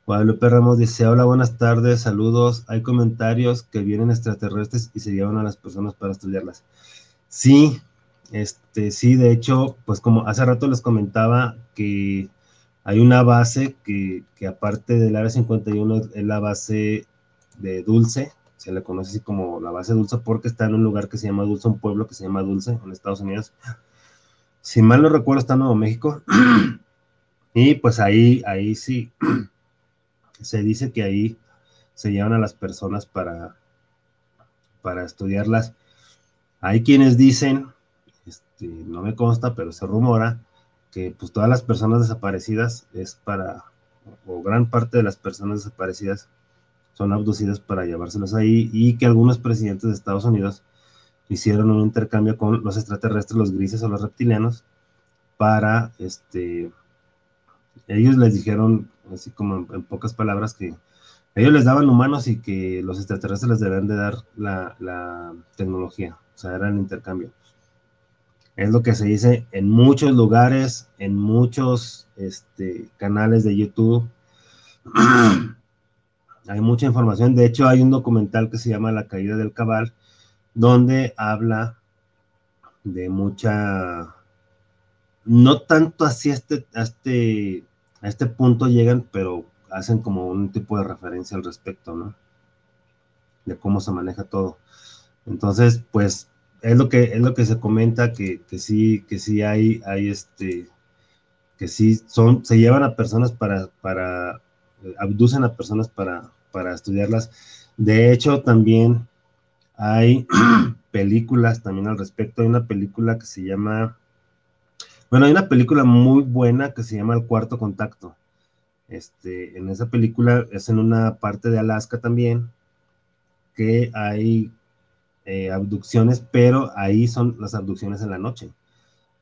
Guadalupe Ramos dice, hola, buenas tardes, saludos. Hay comentarios que vienen extraterrestres y se llevan a las personas para estudiarlas. Sí, este, sí, de hecho, pues como hace rato les comentaba que hay una base que, que aparte del área 51 es la base de Dulce, se le conoce así como la base Dulce porque está en un lugar que se llama Dulce, un pueblo que se llama Dulce en Estados Unidos. Si mal no recuerdo, está en Nuevo México. Y pues ahí, ahí sí, se dice que ahí se llevan a las personas para, para estudiarlas. Hay quienes dicen, este, no me consta, pero se rumora, que pues todas las personas desaparecidas es para, o gran parte de las personas desaparecidas son abducidas para llevárselos ahí y que algunos presidentes de Estados Unidos hicieron un intercambio con los extraterrestres, los grises o los reptilianos para este ellos les dijeron, así como en, pocas palabras, que ellos les daban humanos y que los extraterrestres les debían de dar la, tecnología, o sea, era el intercambio. Es lo que se dice en muchos lugares, en muchos este, canales de YouTube. hay mucha información. De hecho, hay un documental que se llama La caída del cabal, donde habla de mucha, no tanto así este, este, a este punto llegan, pero hacen como un tipo de referencia al respecto, ¿no? De cómo se maneja todo. Entonces, pues, es lo que, es lo que se comenta, que, sí, que sí hay, hay este, que sí son, se llevan a personas para, para, abducen a personas para, para estudiarlas. De hecho, también hay películas también al respecto. Hay una película que se llama, bueno, hay una película muy buena que se llama El Cuarto Contacto. Este, en esa película es en una parte de Alaska también, que hay eh, abducciones, pero ahí son las abducciones en la noche.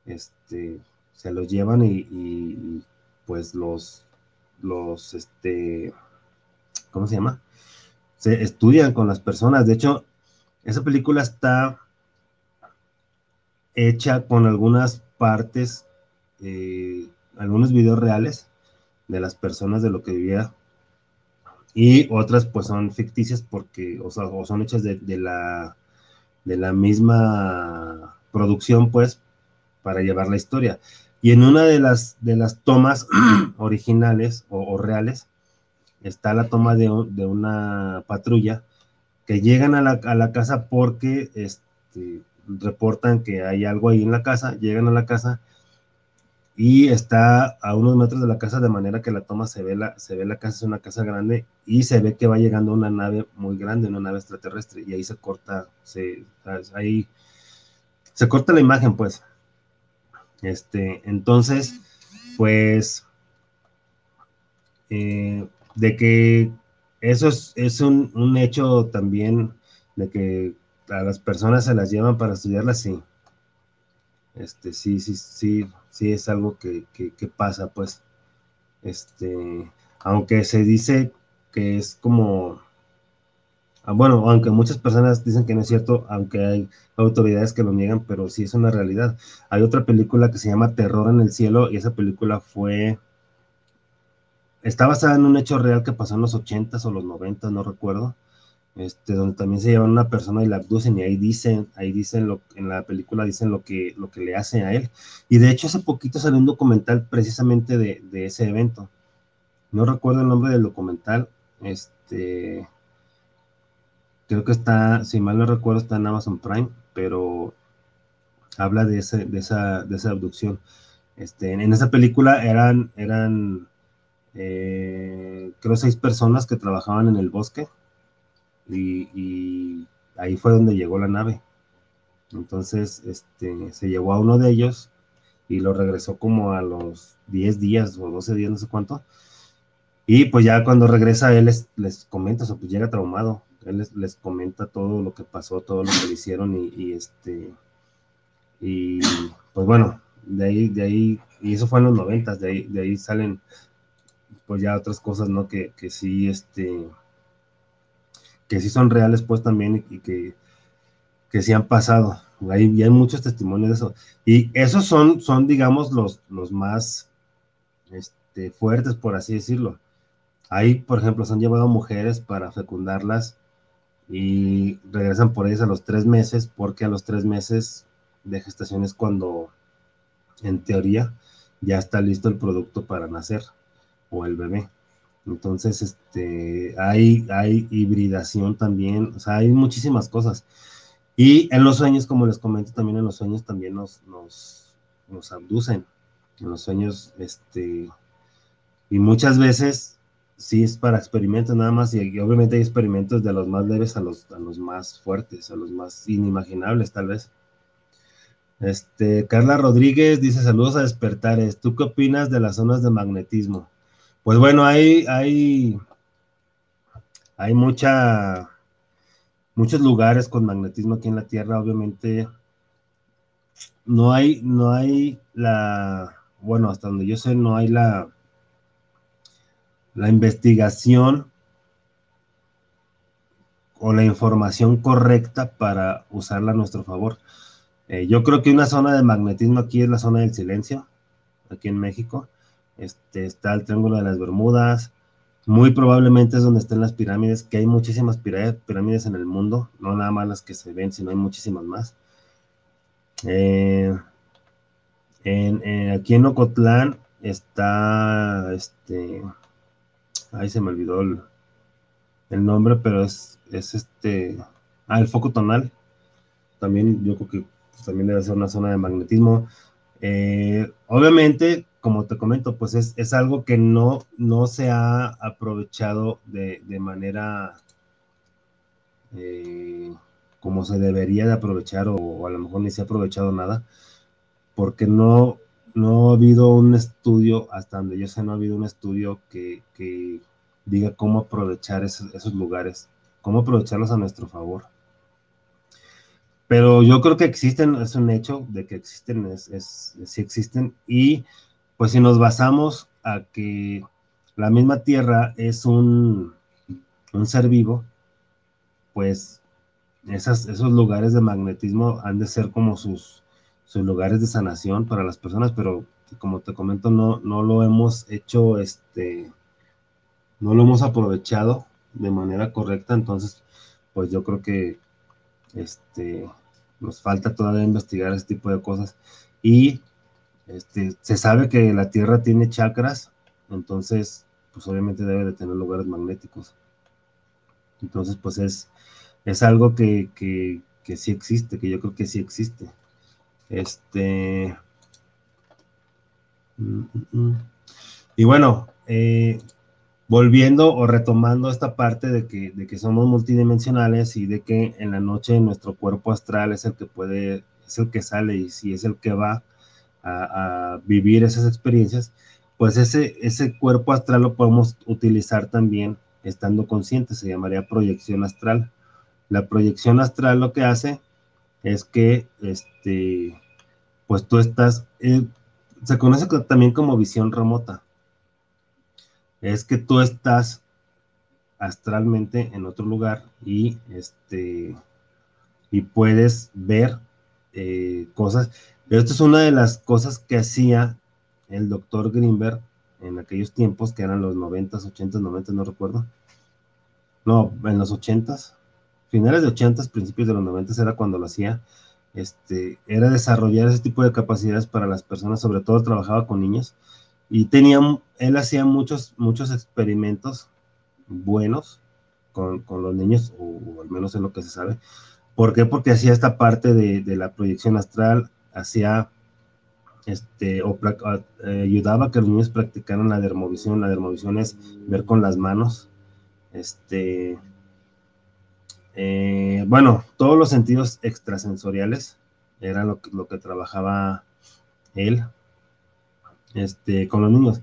Este, se los llevan y, pues los, los, este, ¿cómo se llama? Se estudian con las personas. De hecho, esa película está hecha con algunas partes, eh, algunos videos reales de las personas de lo que vivía y otras pues son ficticias porque o, son hechas de, la de la misma producción pues para llevar la historia. Y en una de las de las tomas originales o, reales está la toma de, de, una patrulla que llegan a la, a la casa porque este, reportan que hay algo ahí en la casa llegan a la casa y está a unos metros de la casa de manera que la toma se ve la, se ve la casa, es una casa grande y se ve que va llegando una nave muy grande, una nave extraterrestre y ahí se corta, se, ahí se corta la imagen pues. Este, entonces, pues, eh, de que eso es, es un, un, hecho también de que a las personas se las llevan para estudiarlas, sí. Este, sí, sí, sí, sí es algo que, pasa, pues, este, aunque se dice que es como, ah, bueno, aunque muchas personas dicen que no es cierto, aunque hay autoridades que lo niegan, pero sí es una realidad. Hay otra película que se llama Terror en el Cielo y esa película fue, está basada en un hecho real que pasó en los 80s o los 90, no recuerdo este, donde también se llevan una persona y la abducen y ahí dicen, ahí dicen lo, en la película dicen lo que, lo que le hacen a él. Y de hecho hace poquito salió un documental precisamente de, ese evento. No recuerdo el nombre del documental, este, creo que está, si mal no recuerdo, está en Amazon Prime, pero habla de, ese, de, esa, de esa abducción. Este, en, esa película eran, eran eh, creo, seis personas que trabajaban en el bosque y, ahí fue donde llegó la nave. Entonces, este, se llevó a uno de ellos y lo regresó como a los 10 días o 12 días, no sé cuánto. Y pues ya cuando regresa, él les, les comenta, o sea, pues llega traumado. Él les, comenta todo lo que pasó, todo lo que le hicieron y, este, y pues bueno, de ahí, de ahí, y eso fue en los noventas, de ahí, de ahí salen pues ya otras cosas, ¿no? Que, que sí, este, que sí son reales pues también y, que, que sí han pasado. Hay, hay muchos testimonios de eso. Y esos son, son digamos, los, los más este, fuertes, por así decirlo. Ahí, por ejemplo, se han llevado mujeres para fecundarlas y regresan por ellas a los tres meses, porque a los tres meses de gestación es cuando, en teoría, ya está listo el producto para nacer o el bebé. Entonces, este, hay, hay hibridación también, o sea, hay muchísimas cosas. Y en los sueños, como les comento, también en los sueños también nos, nos, nos abducen. En los sueños, este, y muchas veces sí es para experimentos nada más, y, obviamente hay experimentos de los más leves a los, a los más fuertes, a los más inimaginables, tal vez. Este, Carla Rodríguez dice: Saludos a despertares. ¿Tú qué opinas de las zonas de magnetismo? Pues bueno, hay, hay, hay mucha, muchos lugares con magnetismo aquí en la Tierra, obviamente. No hay, no hay la, bueno, hasta donde yo sé, no hay la, la investigación o la información correcta para usarla a nuestro favor. Eh, yo creo que una zona de magnetismo aquí es la zona del silencio, aquí en México. Este, está el Triángulo de las Bermudas, muy probablemente es donde estén las pirámides, que hay muchísimas pirámides en el mundo, no nada más las que se ven, sino hay muchísimas más. Eh, en, aquí en Ocotlán está, este, ahí se me olvidó el, nombre, pero es, es este, ah, el foco tonal. También yo creo que también debe ser una zona de magnetismo. Eh, obviamente, como te comento, pues es, algo que no, no se ha aprovechado de, manera eh, como se debería de aprovechar o, a lo mejor ni se ha aprovechado nada, porque no, no ha habido un estudio, hasta donde yo sé, no ha habido un estudio que, diga cómo aprovechar esos, esos lugares, cómo aprovecharlos a nuestro favor. Pero yo creo que existen, es un hecho de que existen, es, es, sí existen, y pues si nos basamos a que la misma Tierra es un, un ser vivo, pues esos lugares de magnetismo han de ser como sus, sus lugares de sanación para las personas, pero como te comento, no, no lo hemos hecho, este, no lo hemos aprovechado de manera correcta, entonces, pues yo creo que este, nos falta todavía investigar ese tipo de cosas. Y este, se sabe que la Tierra tiene chakras, entonces, pues obviamente debe de tener lugares magnéticos. Entonces, pues es, es algo que, que, que sí existe, que yo creo que sí existe. Este. Mm, mm, mm. Y bueno, eh, volviendo o retomando esta parte de que, de que somos multidimensionales y de que en la noche nuestro cuerpo astral es el que puede, es el que sale y si es el que va a, vivir esas experiencias, pues ese, ese cuerpo astral lo podemos utilizar también estando conscientes, se llamaría proyección astral. La proyección astral lo que hace es que, este, pues tú estás, eh, se conoce también como visión remota es que tú estás astralmente en otro lugar y este y puedes ver eh, cosas. Esto es una de las cosas que hacía el doctor Greenberg en aquellos tiempos, que eran los 90s, 80s, 90 no recuerdo. No, en los 80s, finales de 80s, principios de los 90s era cuando lo hacía. Este, era desarrollar ese tipo de capacidades para las personas, sobre todo trabajaba con niños y tenía, él hacía muchos, muchos experimentos buenos con, los niños, o, al menos es lo que se sabe. ¿Por qué? Porque hacía esta parte de, la proyección astral, hacía, este, o eh, ayudaba a que los niños practicaran la dermovisión. La dermovisión es ver con las manos, este, eh, bueno, todos los sentidos extrasensoriales era lo lo que trabajaba él este, con los niños.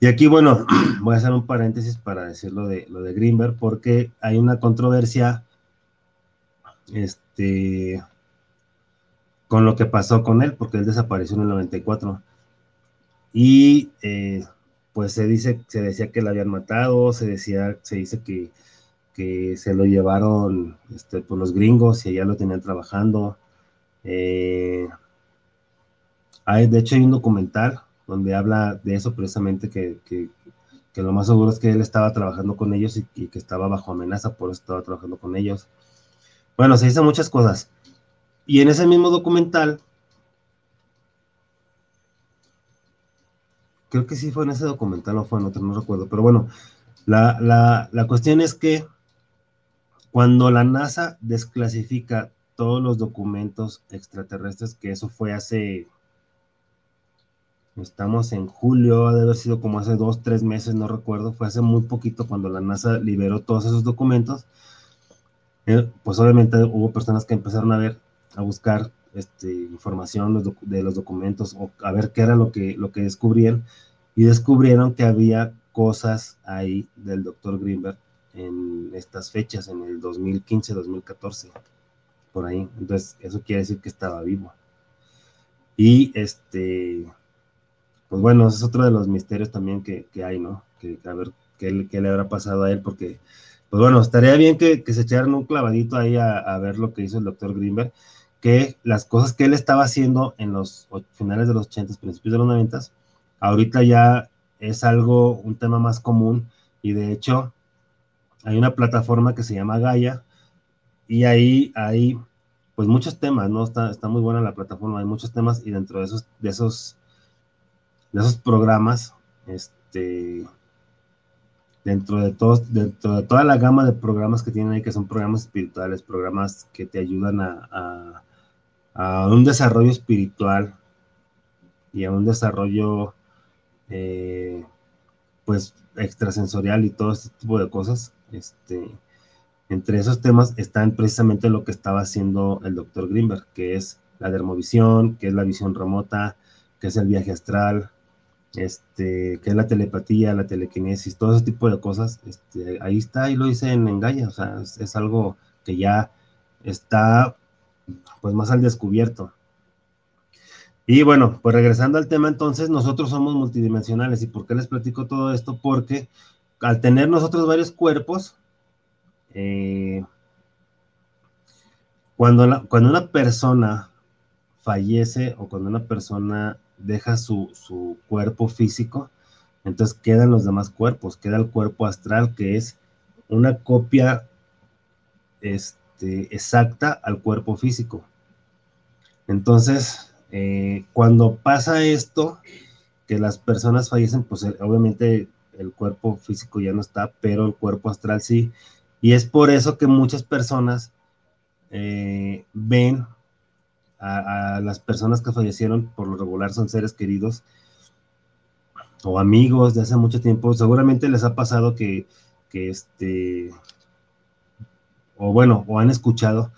Y aquí, bueno, voy a hacer un paréntesis para decir lo de, lo de Greenberg, porque hay una controversia este, con lo que pasó con él, porque él desapareció en el 94. Y eh, pues se dice, se decía que lo habían matado, se decía, se dice que, que se lo llevaron este, por los gringos y allá lo tenían trabajando. Eh, de hecho, hay un documental donde habla de eso precisamente, que, lo más seguro es que él estaba trabajando con ellos y, que estaba bajo amenaza, por eso estaba trabajando con ellos. Bueno, se dicen muchas cosas. Y en ese mismo documental, creo que sí fue en ese documental o fue en otro, no recuerdo, pero bueno, la, la cuestión es que cuando la NASA desclasifica todos los documentos extraterrestres, que eso fue hace Estamos en julio, ha de haber sido como hace dos, tres meses, no recuerdo, fue hace muy poquito cuando la NASA liberó todos esos documentos. Eh, pues obviamente hubo personas que empezaron a ver, a buscar este, información de los documentos o a ver qué era lo que, lo que descubrían y descubrieron que había cosas ahí del doctor Greenberg en estas fechas, en el 2015, 2014, por ahí. Entonces, eso quiere decir que estaba vivo. Y este, pues bueno, ese es otro de los misterios también que, hay, ¿no? Que a ver qué, le habrá pasado a él, porque pues bueno, estaría bien que, se echaran un clavadito ahí a, ver lo que hizo el doctor Greenberg, que las cosas que él estaba haciendo en los finales de los 80, principios de los 90, ahorita ya es algo, un tema más común y de hecho hay una plataforma que se llama Gaia y ahí hay pues muchos temas, ¿no? Está, está muy buena la plataforma, hay muchos temas y dentro de esos, de esos, de esos programas, este, dentro de todos, dentro de toda la gama de programas que tienen ahí, que son programas espirituales, programas que te ayudan a, a, un desarrollo espiritual y a un desarrollo eh, pues extrasensorial y todo este tipo de cosas. Este, entre esos temas están precisamente lo que estaba haciendo el doctor Greenberg, que es la dermovisión, que es la visión remota, que es el viaje astral, este, que es la telepatía, la telequinesis, todo ese tipo de cosas, este, ahí está, y lo hice en Engaya, es, algo que ya está pues más al descubierto. Y bueno, pues regresando al tema, entonces nosotros somos multidimensionales. ¿Y por qué les platico todo esto? Porque al tener nosotros varios cuerpos, eh, cuando, cuando una persona fallece o cuando una persona deja su, cuerpo físico, entonces quedan los demás cuerpos, queda el cuerpo astral que es una copia este, exacta al cuerpo físico. Entonces, eh, cuando pasa esto, que las personas fallecen, pues eh, obviamente el cuerpo físico ya no está, pero el cuerpo astral sí. Y es por eso que muchas personas eh, ven a, las personas que fallecieron, por lo regular son seres queridos o amigos de hace mucho tiempo, seguramente les ha pasado que, este, o bueno, o han escuchado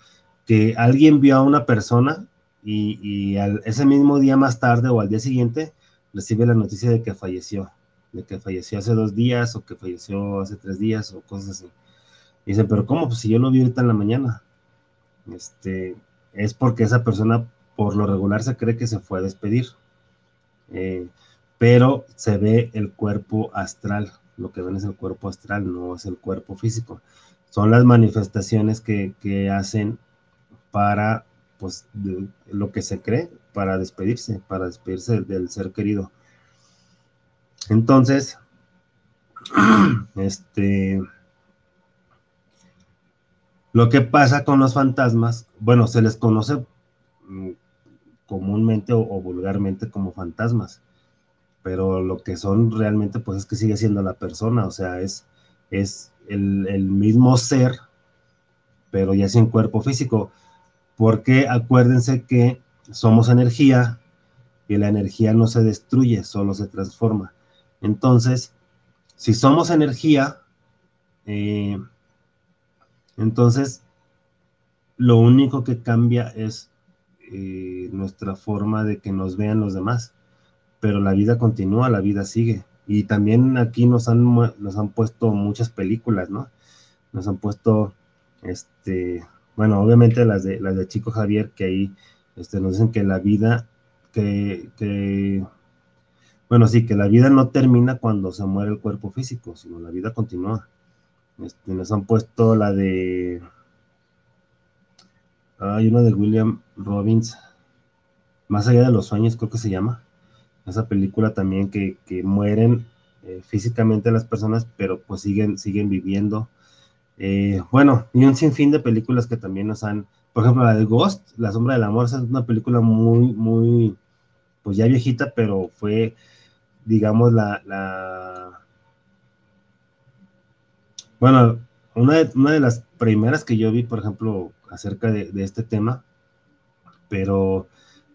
que alguien vio a una persona y, ese mismo día más tarde o al día siguiente recibe la noticia de que falleció, de que falleció hace dos días o que falleció hace tres días o cosas así. Y dicen, pero ¿cómo? Pues si yo lo vi ahorita en la mañana. Este, es porque esa persona por lo regular se cree que se fue a despedir. Eh, pero se ve el cuerpo astral, lo que ven es el cuerpo astral, no es el cuerpo físico. Son las manifestaciones que, hacen para, pues, lo que se cree, para despedirse, para despedirse del ser querido. Entonces, este, lo que pasa con los fantasmas, bueno, se les conoce mm, comúnmente o, vulgarmente como fantasmas, pero lo que son realmente, pues es que sigue siendo la persona, o sea, es, es el, mismo ser, pero ya sin cuerpo físico, porque acuérdense que somos energía y la energía no se destruye, solo se transforma. Entonces, si somos energía, eh, entonces, lo único que cambia es eh, nuestra forma de que nos vean los demás, pero la vida continúa, la vida sigue. Y también aquí nos han, nos han puesto muchas películas, ¿no? Nos han puesto, este, bueno, obviamente las de, las de Chico Javier, que ahí este, nos dicen que la vida, que, que, bueno, sí, que la vida no termina cuando se muere el cuerpo físico, sino la vida continúa. Este, nos han puesto la de. Hay una de William Robbins, Más allá de los sueños, creo que se llama. Esa película también que, mueren eh, físicamente las personas, pero pues siguen, siguen viviendo. Eh, bueno, y un sinfín de películas que también nos han. Por ejemplo, la de Ghost, La Sombra del Amor, es una película muy, muy, pues ya viejita, pero fue, digamos, la Bueno, una de, una de las primeras que yo vi, por ejemplo, acerca de, este tema, pero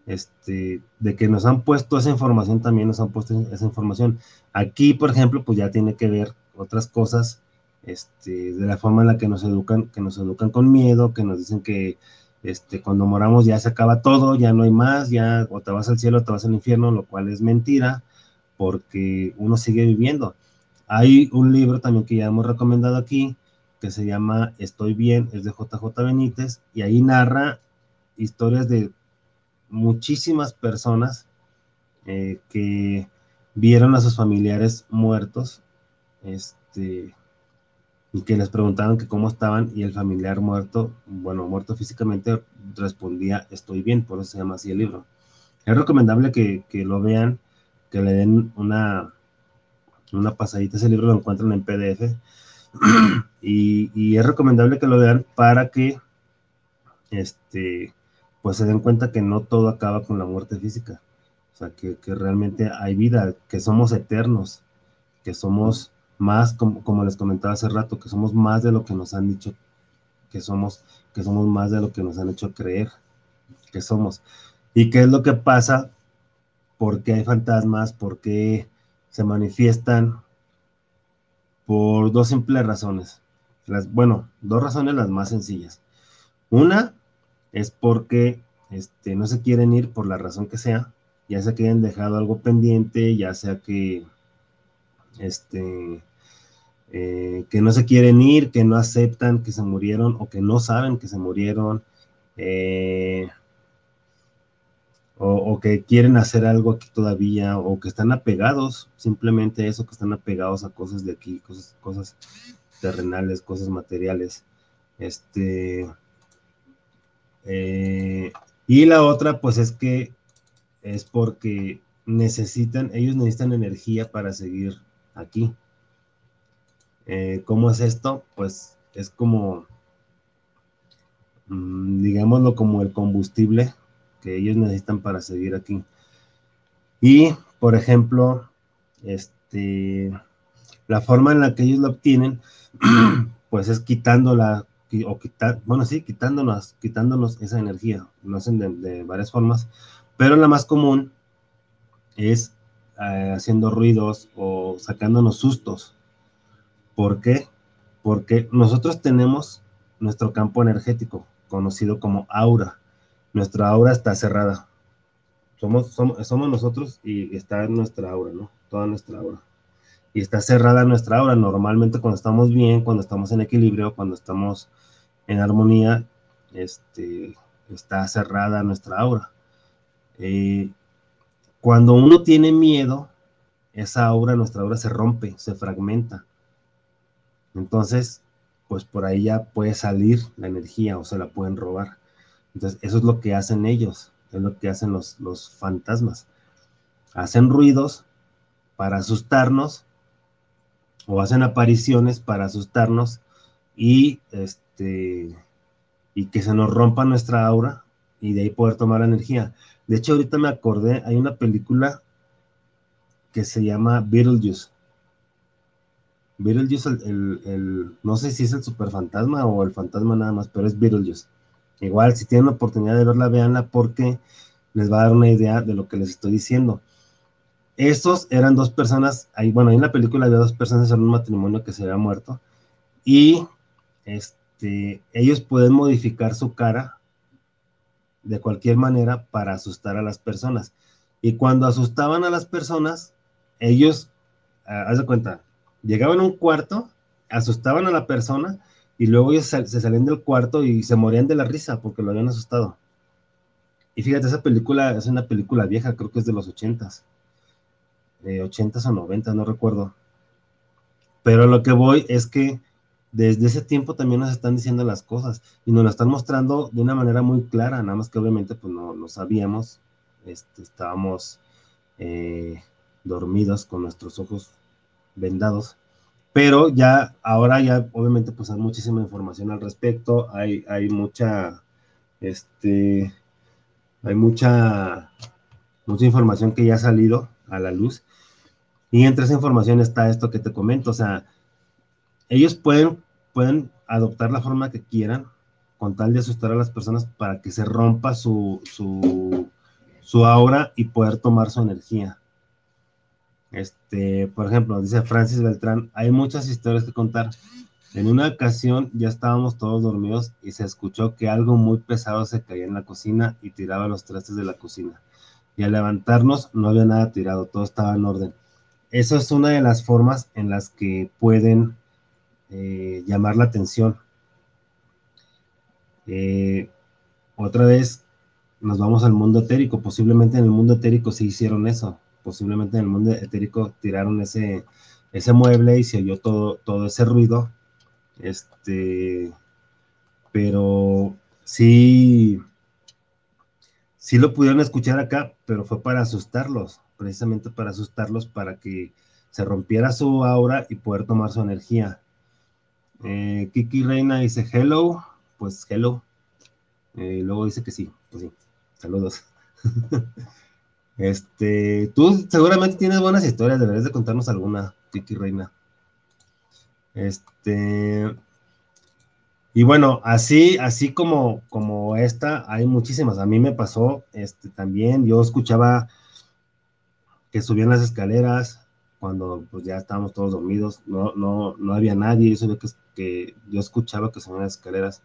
este, de que nos han puesto esa información, también nos han puesto esa información. Aquí, por ejemplo, pues ya tiene que ver otras cosas, este, de la forma en la que nos educan, que nos educan con miedo, que nos dicen que este, cuando moramos ya se acaba todo, ya no hay más, ya o te vas al cielo o te vas al infierno, lo cual es mentira, porque uno sigue viviendo. Hay un libro también que ya hemos recomendado aquí, que se llama Estoy bien, es de JJ Benítez, y ahí narra historias de muchísimas personas eh, que vieron a sus familiares muertos, este, y que les preguntaban que cómo estaban y el familiar muerto, bueno, muerto físicamente, respondía, estoy bien, por eso se llama así el libro. Es recomendable que, que lo vean, que le den una, una pasadita, ese libro lo encuentran en PDF, y, y, es recomendable que lo vean para que, este, pues se den cuenta que no todo acaba con la muerte física, o sea, que, que realmente hay vida, que somos eternos, que somos más, como, como, les comentaba hace rato, que somos más de lo que nos han dicho que somos, que somos más de lo que nos han hecho creer que somos. ¿Y qué es lo que pasa? ¿Por qué hay fantasmas? ¿Por qué se manifiestan? Por dos simples razones. Las, bueno, dos razones las más sencillas. Una es porque este, no se quieren ir por la razón que sea, ya sea que hayan dejado algo pendiente, ya sea que este, eh, que no se quieren ir, que no aceptan que se murieron o que no saben que se murieron, eh, o, que quieren hacer algo aquí todavía, o que están apegados, simplemente eso, que están apegados a cosas de aquí, cosas, cosas terrenales, cosas materiales. Este, eh, y la otra, pues es que es porque necesitan, ellos necesitan energía para seguir aquí. Eh, ¿Cómo es esto? Pues es como, mm, digámoslo, como el combustible que ellos necesitan para seguir aquí. Y, por ejemplo, este, la forma en la que ellos lo obtienen, pues es o quitar, bueno, sí, quitándonos, quitándonos esa energía. Lo hacen de, varias formas, pero la más común es eh, haciendo ruidos o sacándonos sustos. ¿Por qué? Porque nosotros tenemos nuestro campo energético, conocido como aura. Nuestra aura está cerrada. Somos, somos, somos nosotros y está en nuestra aura, ¿no? Toda nuestra aura. Y está cerrada nuestra aura. Normalmente cuando estamos bien, cuando estamos en equilibrio, cuando estamos en armonía, este, está cerrada nuestra aura. Eh, cuando uno tiene miedo, esa aura, nuestra aura se rompe, se fragmenta. Entonces, pues por ahí ya puede salir la energía o se la pueden robar. Entonces, eso es lo que hacen ellos, es lo que hacen los, los fantasmas. Hacen ruidos para asustarnos o hacen apariciones para asustarnos y este y que se nos rompa nuestra aura y de ahí poder tomar energía. De hecho, ahorita me acordé, hay una película que se llama Beetlejuice. Beetlejuice, el, el, no sé si es el superfantasma o el fantasma nada más, pero es Beetlejuice. Igual, si tienen la oportunidad de verla, véanla porque les va a dar una idea de lo que les estoy diciendo. Estos eran dos personas, ahí, bueno, ahí en la película había dos personas en un matrimonio que se había muerto y este, ellos pueden modificar su cara de cualquier manera para asustar a las personas. Y cuando asustaban a las personas, ellos, uh, haz de cuenta, llegaban a un cuarto, asustaban a la persona y luego ellos se salían del cuarto y se morían de la risa porque lo habían asustado. Y fíjate, esa película es una película vieja, creo que es de los ochentas, de ochentas o noventas, no recuerdo. Pero lo que voy es que desde ese tiempo también nos están diciendo las cosas y nos lo están mostrando de una manera muy clara, nada más que obviamente pues no lo sabíamos, este, estábamos eh, dormidos con nuestros ojos vendados, pero ya ahora ya obviamente pues hay muchísima información al respecto, hay, hay mucha, este, hay mucha, mucha información que ya ha salido a la luz y entre esa información está esto que te comento, o sea, ellos pueden, pueden adoptar la forma que quieran con tal de asustar a las personas para que se rompa su, su, su aura y poder tomar su energía. Este, por ejemplo, dice Francis Beltrán, hay muchas historias que contar. En una ocasión ya estábamos todos dormidos y se escuchó que algo muy pesado se caía en la cocina y tiraba los trastes de la cocina. Y al levantarnos no había nada tirado, todo estaba en orden. Eso es una de las formas en las que pueden eh, llamar la atención. Eh, otra vez nos vamos al mundo etérico. Posiblemente en el mundo etérico se hicieron eso. Posiblemente en el mundo etérico tiraron ese, ese mueble y se oyó todo, todo ese ruido Este, pero sí, sí lo pudieron escuchar acá, pero fue para asustarlos, precisamente para asustarlos, para que se rompiera su aura y poder tomar su energía. Eh, Kiki Reina dice hello, pues hello. Eh, luego dice que sí, pues sí, saludos. este, tú seguramente tienes buenas historias, deberías de contarnos alguna, Kiki Reina. Este, y bueno, así, así como, como esta, hay muchísimas. A mí me pasó este, también, yo escuchaba que subían las escaleras cuando pues ya estábamos todos dormidos, no, no, no había nadie, yo que, que yo escuchaba que subían las escaleras,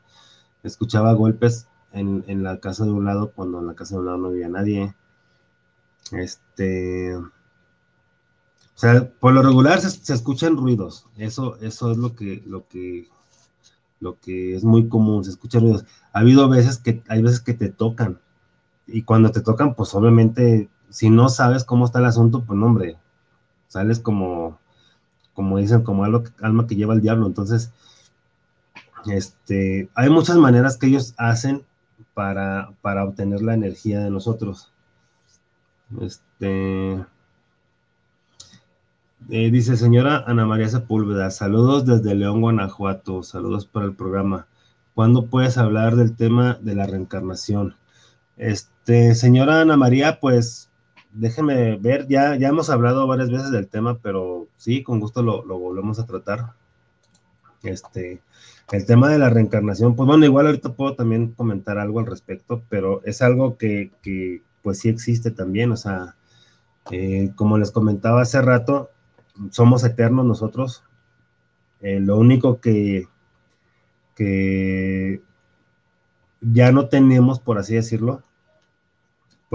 escuchaba golpes en, en, la casa de un lado cuando en la casa de un lado no había nadie. Este, o sea, por lo regular se, escuchan ruidos. Eso, eso es lo que, lo que, lo que es muy común, se escuchan ruidos. Ha habido veces que, hay veces que te tocan. Y cuando te tocan, pues obviamente, si no sabes cómo está el asunto, pues no, hombre, sales como, como dicen, como algo, alma que lleva el diablo. Entonces, este, hay muchas maneras que ellos hacen para, para obtener la energía de nosotros. Este, eh, dice señora Ana María Sepúlveda, saludos desde León, Guanajuato, saludos para el programa. ¿Cuándo puedes hablar del tema de la reencarnación? Este, señora Ana María, pues déjeme ver, ya, ya hemos hablado varias veces del tema, pero sí, con gusto lo, volvemos a tratar. Este, el tema de la reencarnación, pues bueno, igual ahorita puedo también comentar algo al respecto, pero es algo que, pues sí existe también, o sea, eh, como les comentaba hace rato, somos eternos nosotros. Eh, lo único que, que ya no tenemos, por así decirlo,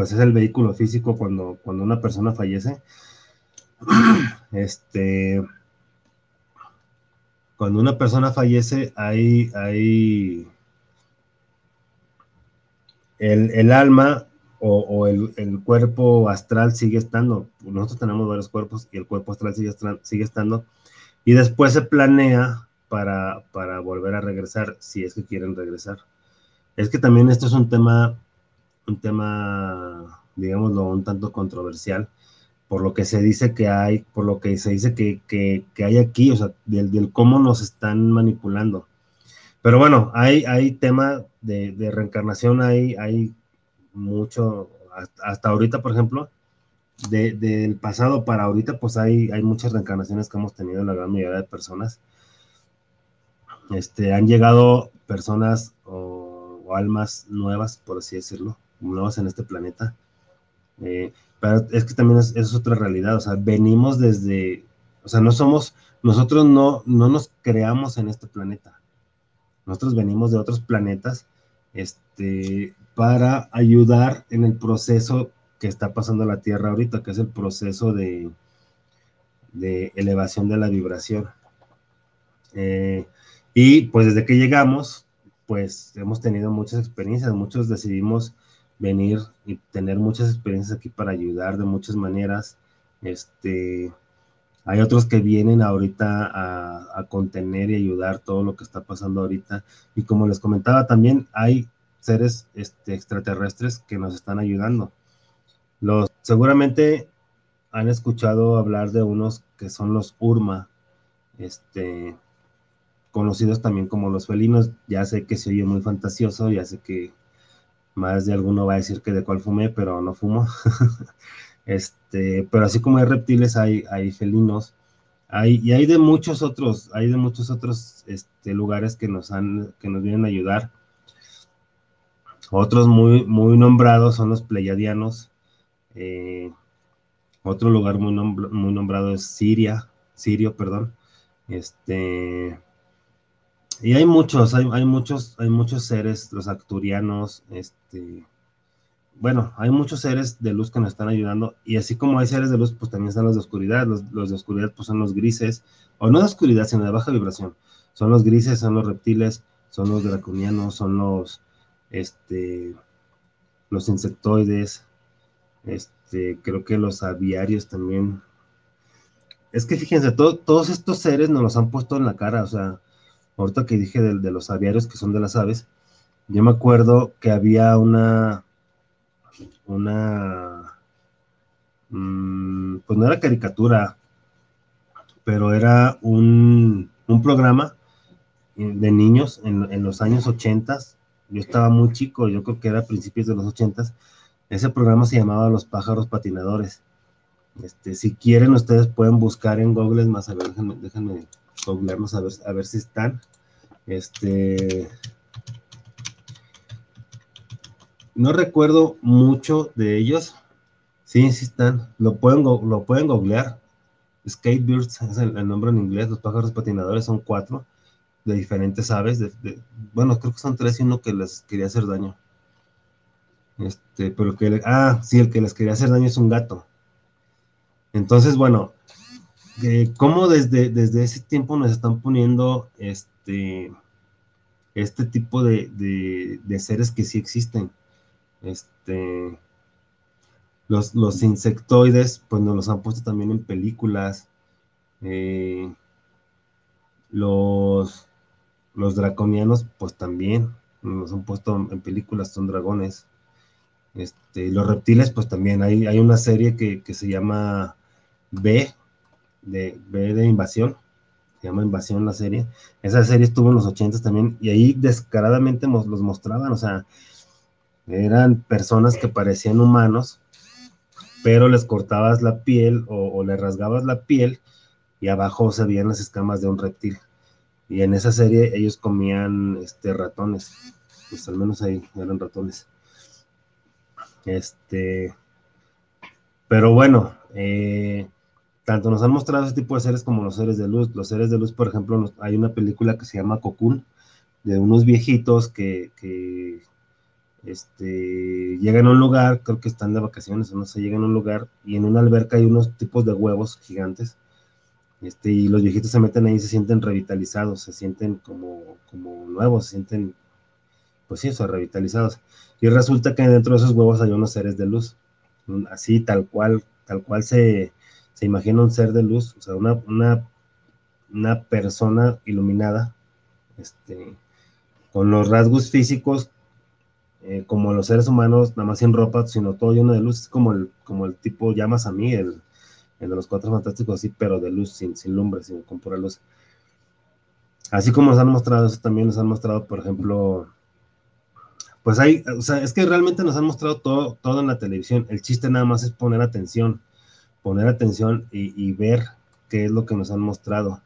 pues es el vehículo físico cuando, cuando una persona fallece. Este, cuando una persona fallece, hay, hay el, el alma o, el, cuerpo astral sigue estando. Nosotros tenemos varios cuerpos y el cuerpo astral sigue, sigue estando. Y después se planea para, para volver a regresar, si es que quieren regresar. Es que también esto es un tema, un tema, digámoslo, un tanto controversial, por lo que se dice que hay, por lo que se dice que, que, que hay aquí, o sea, del, del, cómo nos están manipulando. Pero bueno, hay, hay tema de, de reencarnación, hay, hay mucho, hasta, ahorita, por ejemplo, del pasado para ahorita, pues hay, hay muchas reencarnaciones que hemos tenido la gran mayoría de personas. Este, han llegado personas o, almas nuevas, por así decirlo, nuevas en este planeta. Eh, pero es que también es, otra realidad, o sea, venimos desde, o sea, no somos, nosotros no, no nos creamos en este planeta. Nosotros venimos de otros planetas, este, para ayudar en el proceso que está pasando la Tierra ahorita, que es el proceso de, de elevación de la vibración. Eh, y pues desde que llegamos, pues hemos tenido muchas experiencias, muchos decidimos venir y tener muchas experiencias aquí para ayudar de muchas maneras. Este, hay otros que vienen ahorita a, a, contener y ayudar todo lo que está pasando ahorita. Y como les comentaba también, hay seres este, extraterrestres que nos están ayudando. Los, seguramente han escuchado hablar de unos que son los Urma, este, conocidos también como los felinos. Ya sé que se oye muy fantasioso, ya sé que más de alguno va a decir que de cuál fumé, pero no fumo. este, pero así como hay reptiles, hay, hay felinos. Hay, y hay de muchos otros, hay de muchos otros este, lugares que nos han, que nos vienen a ayudar. Otros muy, muy nombrados son los pleiadianos. Eh, otro lugar muy, muy nombrado es Siria, Sirio, perdón. Este, y hay muchos, hay, hay, muchos, hay muchos seres, los acturianos, este, bueno, hay muchos seres de luz que nos están ayudando, y así como hay seres de luz, pues también están los de oscuridad, los, los de oscuridad pues son los grises, o no de oscuridad, sino de baja vibración, son los grises, son los reptiles, son los draconianos, son los, este, los insectoides, este, creo que los aviarios también. Es que fíjense, todos estos seres nos los han puesto en la cara, o sea, ahorita que dije de, de los aviarios que son de las aves, yo me acuerdo que había una, una, mm, pues no era caricatura, pero era un, un programa de niños en, en, los años 80. Yo estaba muy chico, yo creo que era a principios de los 80. Ese programa se llamaba Los pájaros patinadores. Este, si quieren, ustedes pueden buscar en Google, más a ver, déjenme, déjenme googlearnos a ver, a ver si están. Este, no recuerdo mucho de ellos. Sí, sí están. Lo pueden, lo pueden googlear. Skatebirds es el, nombre en inglés. Los pájaros patinadores son cuatro de diferentes aves. bueno, creo que son tres y uno que les quería hacer daño. Este, pero que ah, sí, el que les quería hacer daño es un gato. Entonces, bueno, eh, ¿cómo desde, desde ese tiempo nos están poniendo este, este tipo de, de seres que sí existen? Este, los, los insectoides, pues nos los han puesto también en películas. Eh, los, los draconianos, pues también nos han puesto en películas, son dragones. Este, los reptiles, pues también hay, hay una serie que, se llama B, de, B de invasión, se llama Invasión la serie. Esa serie estuvo en los 80 también y ahí descaradamente los mostraban, o sea, eran personas que parecían humanos, pero les cortabas la piel o, le rasgabas la piel y abajo se veían las escamas de un reptil. Y en esa serie ellos comían este, ratones, pues al menos ahí eran ratones. Este, pero bueno, eh, tanto nos han mostrado ese tipo de seres como los seres de luz. Los seres de luz, por ejemplo, hay una película que se llama Cocoon, de unos viejitos que, este, llegan a un lugar, creo que están de vacaciones o no sé, llegan a un lugar y en una alberca hay unos tipos de huevos gigantes. Este, y los viejitos se meten ahí y se sienten revitalizados, se sienten como, como nuevos, se sienten, pues sí, eso, revitalizados. Y resulta que dentro de esos huevos hay unos seres de luz, así tal cual, tal cual se, se imagina un ser de luz, o sea, una, una, una persona iluminada, este, con los rasgos físicos eh, como los seres humanos, nada más sin ropa, sino todo lleno de luz, es como el, como el tipo llamas a mí, el, de los cuatro fantásticos, sí, pero de luz, sin, sin lumbre, sin con pura luz. Así como nos han mostrado eso, también nos han mostrado, por ejemplo, pues hay, o sea, es que realmente nos han mostrado todo, todo en la televisión. El chiste nada más es poner atención, poner atención y, ver qué es lo que nos han mostrado.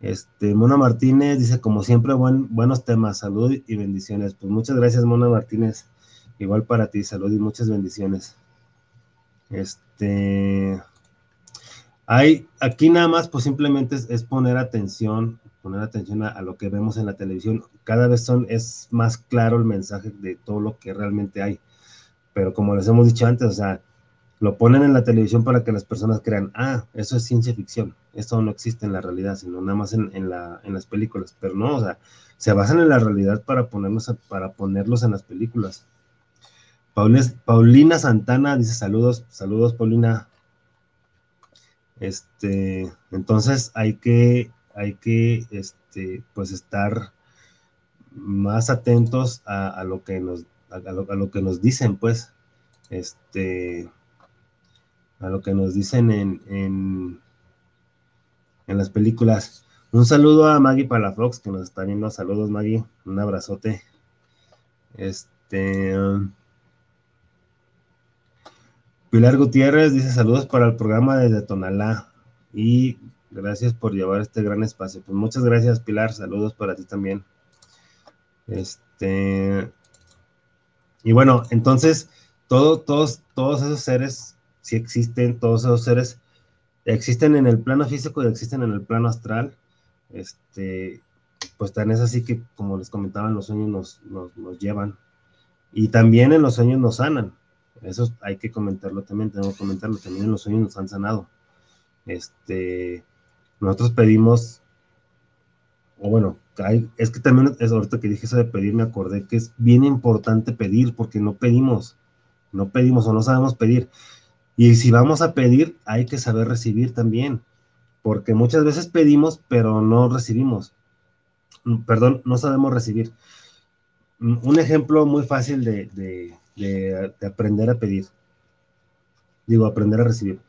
Este, Mona Martínez dice, como siempre, buenos temas, salud y bendiciones. Pues muchas gracias, Mona Martínez. Igual para ti, salud y muchas bendiciones. Este, hay, aquí nada más, pues simplemente es, poner atención, poner atención a, lo que vemos en la televisión. Cada vez son, es más claro el mensaje de todo lo que realmente hay. Pero como les hemos dicho antes, o sea, lo ponen en la televisión para que las personas crean, ah, eso es ciencia ficción, esto no existe en la realidad, sino nada más en, las películas, pero no, o sea, se basan en la realidad para, ponernos para ponerlos en las películas. Paulina Santana dice saludos, saludos Paulina. Este, entonces hay que, hay que, este, pues estar más atentos a, lo que nos, a lo que nos dicen, pues, este, a lo que nos dicen en, en, las películas. Un saludo a Maggie Palafox, que nos está viendo. Saludos, Maggie. Un abrazote. Este. Pilar Gutiérrez dice saludos para el programa desde Tonalá y gracias por llevar este gran espacio. Pues muchas gracias, Pilar. Saludos para ti también. Este. Y bueno, entonces, todo, todos, todos esos seres si existen todos esos seres, existen en el plano físico y existen en el plano astral. Este, pues tan es así que, como les comentaba, los sueños nos, nos, llevan. Y también en los sueños nos sanan. Eso hay que comentarlo también, tengo que comentarlo. También en los sueños nos han sanado. Este, nosotros pedimos, o bueno, es que también es ahorita que dije eso de pedir, me acordé que es bien importante pedir, porque no pedimos, no pedimos o no sabemos pedir. Y si vamos a pedir, hay que saber recibir también, porque muchas veces pedimos, pero no recibimos. mm, perdón, no sabemos recibir. Mm, un ejemplo muy fácil de, aprender a pedir. Digo, aprender a recibir.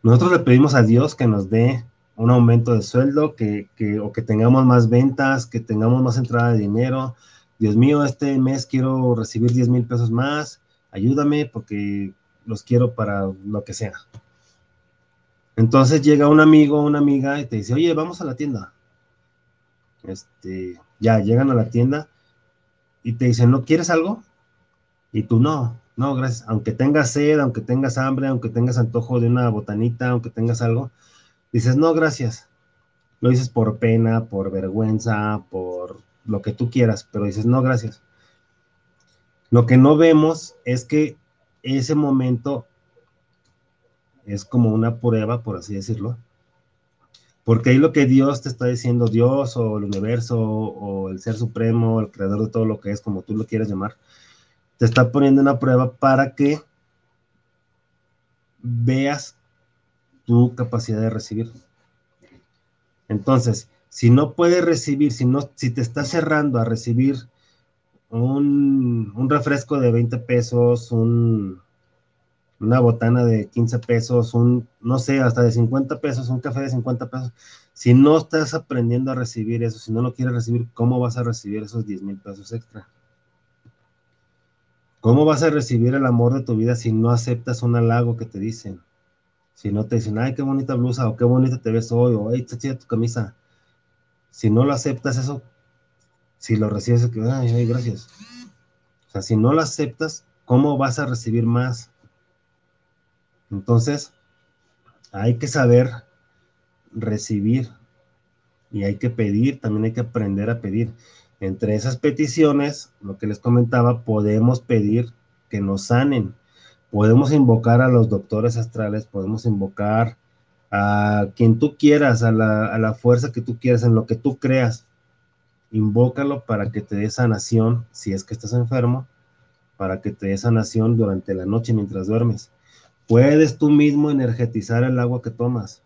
Nosotros le pedimos a Dios que nos dé un aumento de sueldo, que, o que tengamos más ventas, que tengamos más entrada de dinero. Dios mío, este mes quiero recibir 10 mil pesos más, ayúdame porque los quiero para lo que sea. Entonces llega un amigo, una amiga y te dice, oye, vamos a la tienda. Este, ya llegan a la tienda y te dicen, ¿no quieres algo? Y tú no, no, gracias. Aunque tengas sed, aunque tengas hambre, aunque tengas antojo de una botanita, aunque tengas algo, dices, no, gracias. Lo dices por pena, por vergüenza, por lo que tú quieras, pero dices, no, gracias. Lo que no vemos es que ese momento es como una prueba, por así decirlo, porque ahí lo que Dios te está diciendo, Dios o el universo o el ser supremo, el creador de todo lo que es, como tú lo quieras llamar, te está poniendo una prueba para que veas tu capacidad de recibir. Entonces, si no puedes recibir, si, no, si te estás cerrando a recibir un, un refresco de 20 pesos, un, una botana de 15 pesos, un, no sé, hasta de 50 pesos, un café de 50 pesos. Si no estás aprendiendo a recibir eso, si no lo quieres recibir, ¿cómo vas a recibir esos 10 mil pesos extra? ¿Cómo vas a recibir el amor de tu vida si no aceptas un halago que te dicen? Si no te dicen, ay, qué bonita blusa, o qué bonita te ves hoy, o ay, está chida tu camisa. Si no lo aceptas eso, si lo recibes, ay, gracias. O sea, si no lo aceptas, ¿cómo vas a recibir más? Entonces, hay que saber recibir y hay que pedir, también hay que aprender a pedir. Entre esas peticiones, lo que les comentaba, podemos pedir que nos sanen, podemos invocar a los doctores astrales, podemos invocar a quien tú quieras, a la, a la fuerza que tú quieras, en lo que tú creas. Invócalo para que te dé sanación si es que estás enfermo, para que te dé sanación durante la noche mientras duermes Puedes tú mismo energetizar el agua que tomas.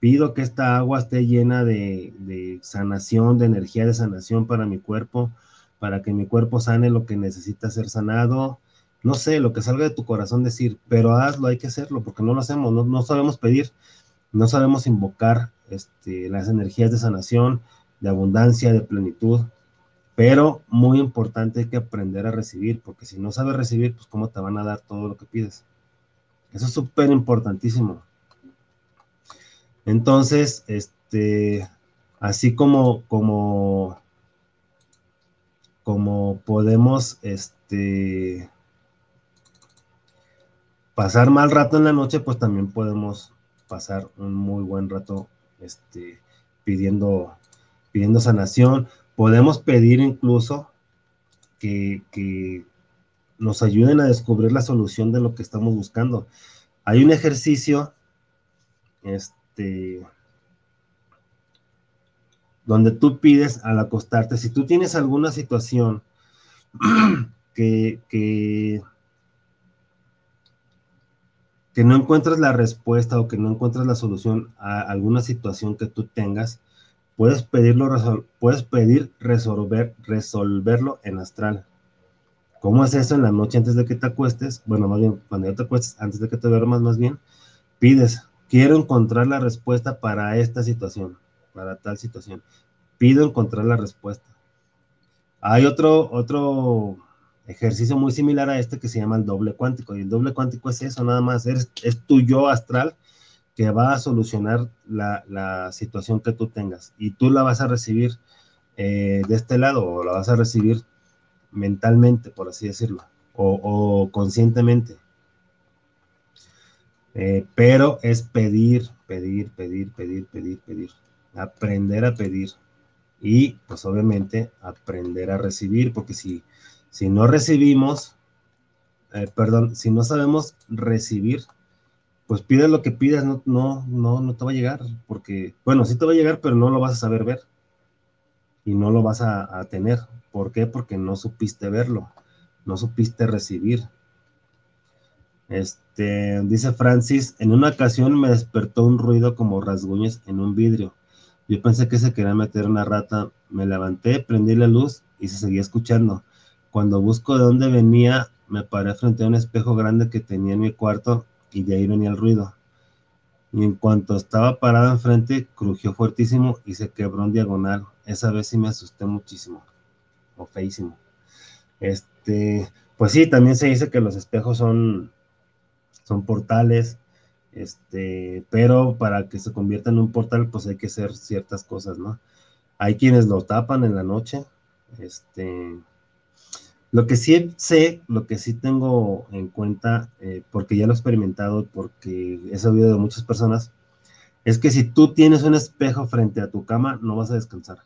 Pido que esta agua esté llena de, sanación, de energía de sanación para mi cuerpo, para que mi cuerpo sane lo que necesita ser sanado. No sé, lo que salga de tu corazón decir, pero hazlo, hay que hacerlo, porque no lo hacemos, no, sabemos pedir, no sabemos invocar este, las energías de sanación, de abundancia, de plenitud. Pero muy importante hay que aprender a recibir, porque si no sabes recibir, pues cómo te van a dar todo lo que pides. Eso es súper importantísimo. Entonces, este, así como, como, como podemos, este, pasar mal rato en la noche, pues también podemos pasar un muy buen rato, este, pidiendo, pidiendo sanación podemos pedir incluso que, nos ayuden a descubrir la solución de lo que estamos buscando. Hay un ejercicio, este, donde tú pides al acostarte, si tú tienes alguna situación que, que, que no encuentras la respuesta o que no encuentras la solución a alguna situación que tú tengas, Puedes, pedirlo, puedes pedir resolver, resolverlo en astral. ¿Cómo es eso en la noche antes de que te acuestes? Bueno, más bien, cuando ya te acuestes, antes de que te duermas, más bien, pides, quiero encontrar la respuesta para esta situación, para tal situación. Pido encontrar la respuesta. Hay otro, otro ejercicio muy similar a este que se llama el doble cuántico. Y el doble cuántico es eso, nada más, es, es tu yo astral que va a solucionar la, situación que tú tengas. Y tú la vas a recibir eh, de este lado o la vas a recibir mentalmente, por así decirlo, o, conscientemente. Eh, pero es pedir, pedir, pedir, pedir, pedir, pedir, aprender a pedir. Y pues obviamente aprender a recibir, porque si, si no recibimos, eh, perdón, si no sabemos recibir, pues pides lo que pidas, no, no, no, no te va a llegar, porque, bueno, sí te va a llegar, pero no lo vas a saber ver y no lo vas a, tener. ¿Por qué? Porque no supiste verlo, no supiste recibir. Este, dice Francis, en una ocasión me despertó un ruido como rasguños en un vidrio. Yo pensé que se quería meter una rata. Me levanté, prendí la luz y se seguía escuchando. Cuando busco de dónde venía, me paré frente a un espejo grande que tenía en mi cuarto y de ahí venía el ruido. Y en cuanto estaba parado enfrente, crujió fuertísimo y se quebró en diagonal. Esa vez sí me asusté muchísimo. O feísimo. Este, pues sí, también se dice que los espejos son, son portales. Este, pero para que se convierta en un portal, pues hay que hacer ciertas cosas, ¿no? Hay quienes lo tapan en la noche. Este, lo que sí sé, lo que sí tengo en cuenta, eh, porque ya lo he experimentado, porque he sabido de muchas personas, es que si tú tienes un espejo frente a tu cama, no vas a descansar.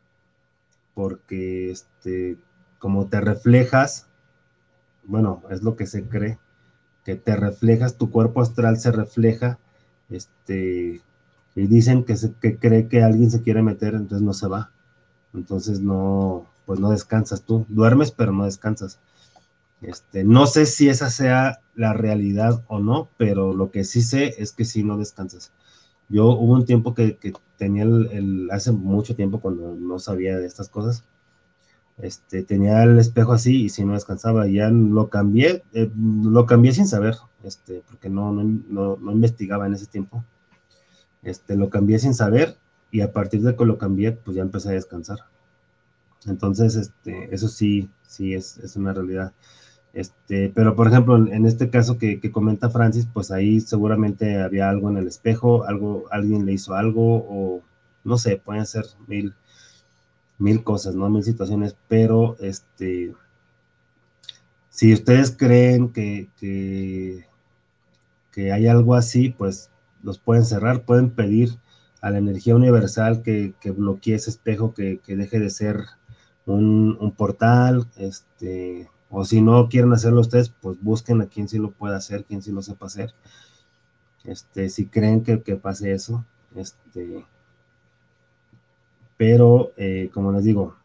Porque este, como te reflejas, bueno, es lo que se cree, que te reflejas, tu cuerpo astral se refleja, este, y dicen que, se, que cree que alguien se quiere meter, entonces no se va. Entonces no, pues no descansas tú. Duermes, pero no descansas. Este, no sé si esa sea la realidad o no, pero lo que sí sé es que sí no descansas. Yo hubo un tiempo que, tenía hace mucho tiempo cuando no sabía de estas cosas, este, tenía el espejo así y si no descansaba, ya lo cambié, eh, lo cambié sin saber, este, porque no, no, no, investigaba en ese tiempo. Este, lo cambié sin saber y a partir de que lo cambié, pues ya empecé a descansar. Entonces, este, eso sí, sí es, es una realidad. Este, pero por ejemplo, en, este caso que, que, comenta Francis, pues ahí seguramente había algo en el espejo, algo, alguien le hizo algo, o no sé, pueden ser mil, mil cosas, ¿no? Mil situaciones, pero este, si ustedes creen que, que, que hay algo así, pues los pueden cerrar, pueden pedir a la energía universal que, que bloquee ese espejo, que deje de ser un, portal, este, o si no quieren hacerlo ustedes, pues busquen a quien sí lo pueda hacer, quien sí lo sepa hacer. Este, si creen que, pase eso, este, pero eh, como les digo,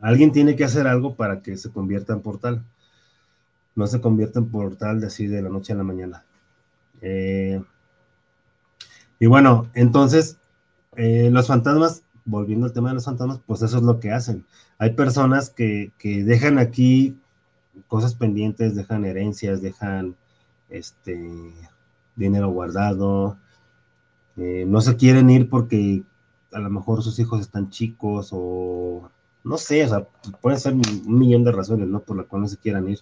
alguien tiene que hacer algo para que se convierta en portal. No se convierta en portal de así de la noche a la mañana. Eh, y bueno, entonces, eh, los fantasmas volviendo al tema de los fantasmas, pues eso es lo que hacen. Hay personas que, dejan aquí cosas pendientes, dejan herencias, dejan este dinero guardado, eh, no se quieren ir porque a lo mejor sus hijos están chicos o no sé, o sea, pueden ser un millón de razones, ¿no? Por las cuales no se quieran ir.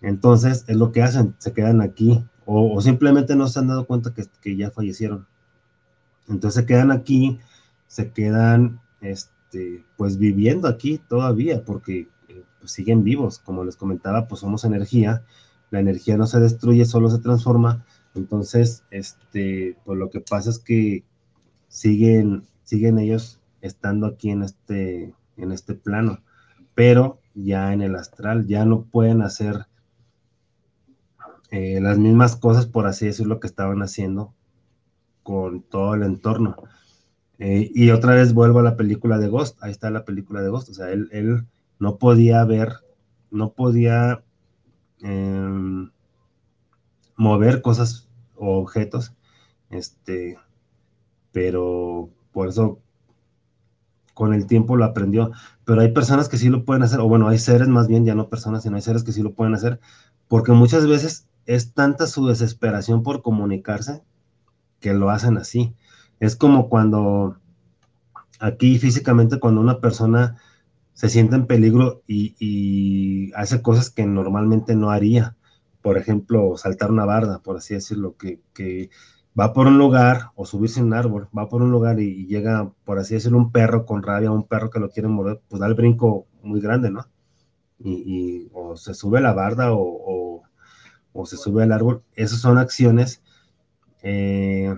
Entonces, es lo que hacen, se quedan aquí o, simplemente no se han dado cuenta que, que ya fallecieron. Entonces se quedan aquí se quedan, este, pues viviendo aquí todavía, porque eh, pues, siguen vivos. Como les comentaba, pues somos energía. La energía no se destruye, solo se transforma. Entonces, este, pues lo que pasa es que siguen, siguen ellos estando aquí en este, en este plano, pero ya en el astral, ya no pueden hacer eh, las mismas cosas, por así decirlo, que estaban haciendo con todo el entorno. Eh, y otra vez vuelvo a la película de Ghost, ahí está la película de Ghost, o sea, él, no podía ver, no podía em, mover cosas o objetos, este, pero por eso con el tiempo lo aprendió, pero hay personas que sí lo pueden hacer, o bueno, hay seres más bien, ya no personas, sino hay seres que sí lo pueden hacer, porque muchas veces es tanta su desesperación por comunicarse que lo hacen así. Es como cuando aquí físicamente, cuando una persona se siente en peligro y, hace cosas que normalmente no haría. Por ejemplo, saltar una barda, por así decirlo, que, va por un lugar o subirse en un árbol, va por un lugar y, llega, por así decirlo, un perro con rabia, un perro que lo quiere morder, pues da el brinco muy grande, ¿no? Y, o se sube la barda o, o, se sube al árbol. Esas son acciones eh,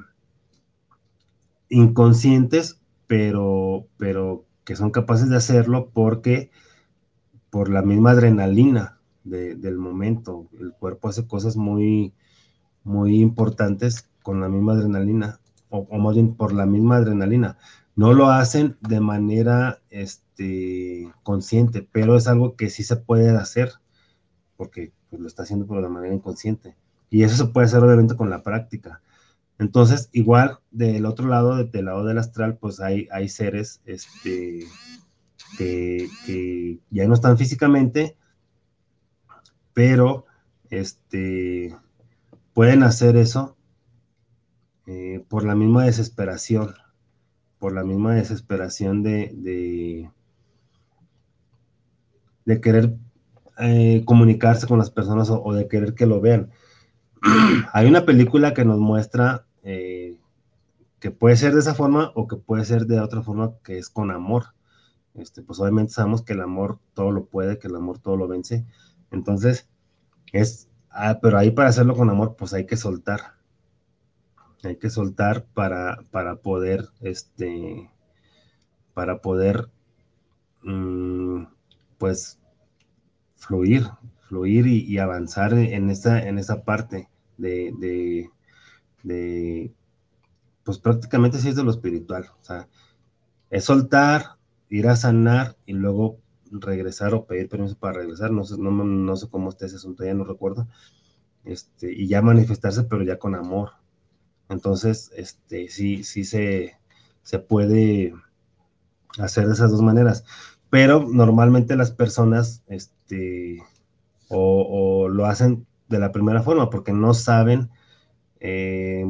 inconscientes, pero, pero que son capaces de hacerlo porque por la misma adrenalina del momento, el cuerpo hace cosas muy, muy importantes con la misma adrenalina, o, más bien por la misma adrenalina. No lo hacen de manera este, consciente, pero es algo que sí se puede hacer, porque pues, lo está haciendo por de manera inconsciente. Y eso se puede hacer obviamente con la práctica. Entonces, igual del otro lado, del lado del astral, pues hay, hay seres este, que, ya no están físicamente, pero este, pueden hacer eso eh, por la misma desesperación, por la misma desesperación de, de, querer eh, comunicarse con las personas o, de querer que lo vean. Hay una película que nos muestra eh, que puede ser de esa forma o que puede ser de otra forma que es con amor. Este, pues obviamente sabemos que el amor todo lo puede, que el amor todo lo vence. Entonces, es, ah, pero ahí para hacerlo con amor, pues hay que soltar. Hay que soltar para, para poder, este, para poder, mm, pues, fluir, fluir y, avanzar en esa, en esa parte de, de, de, pues prácticamente sí es de lo espiritual. O sea, es soltar, ir a sanar y luego regresar o pedir permiso para regresar, no sé, no, sé cómo está ese asunto, ya no recuerdo, este, y ya manifestarse, pero ya con amor. Entonces, este, sí, sí se, se puede hacer de esas dos maneras, pero normalmente las personas, este, o, lo hacen de la primera forma, porque no saben, eh,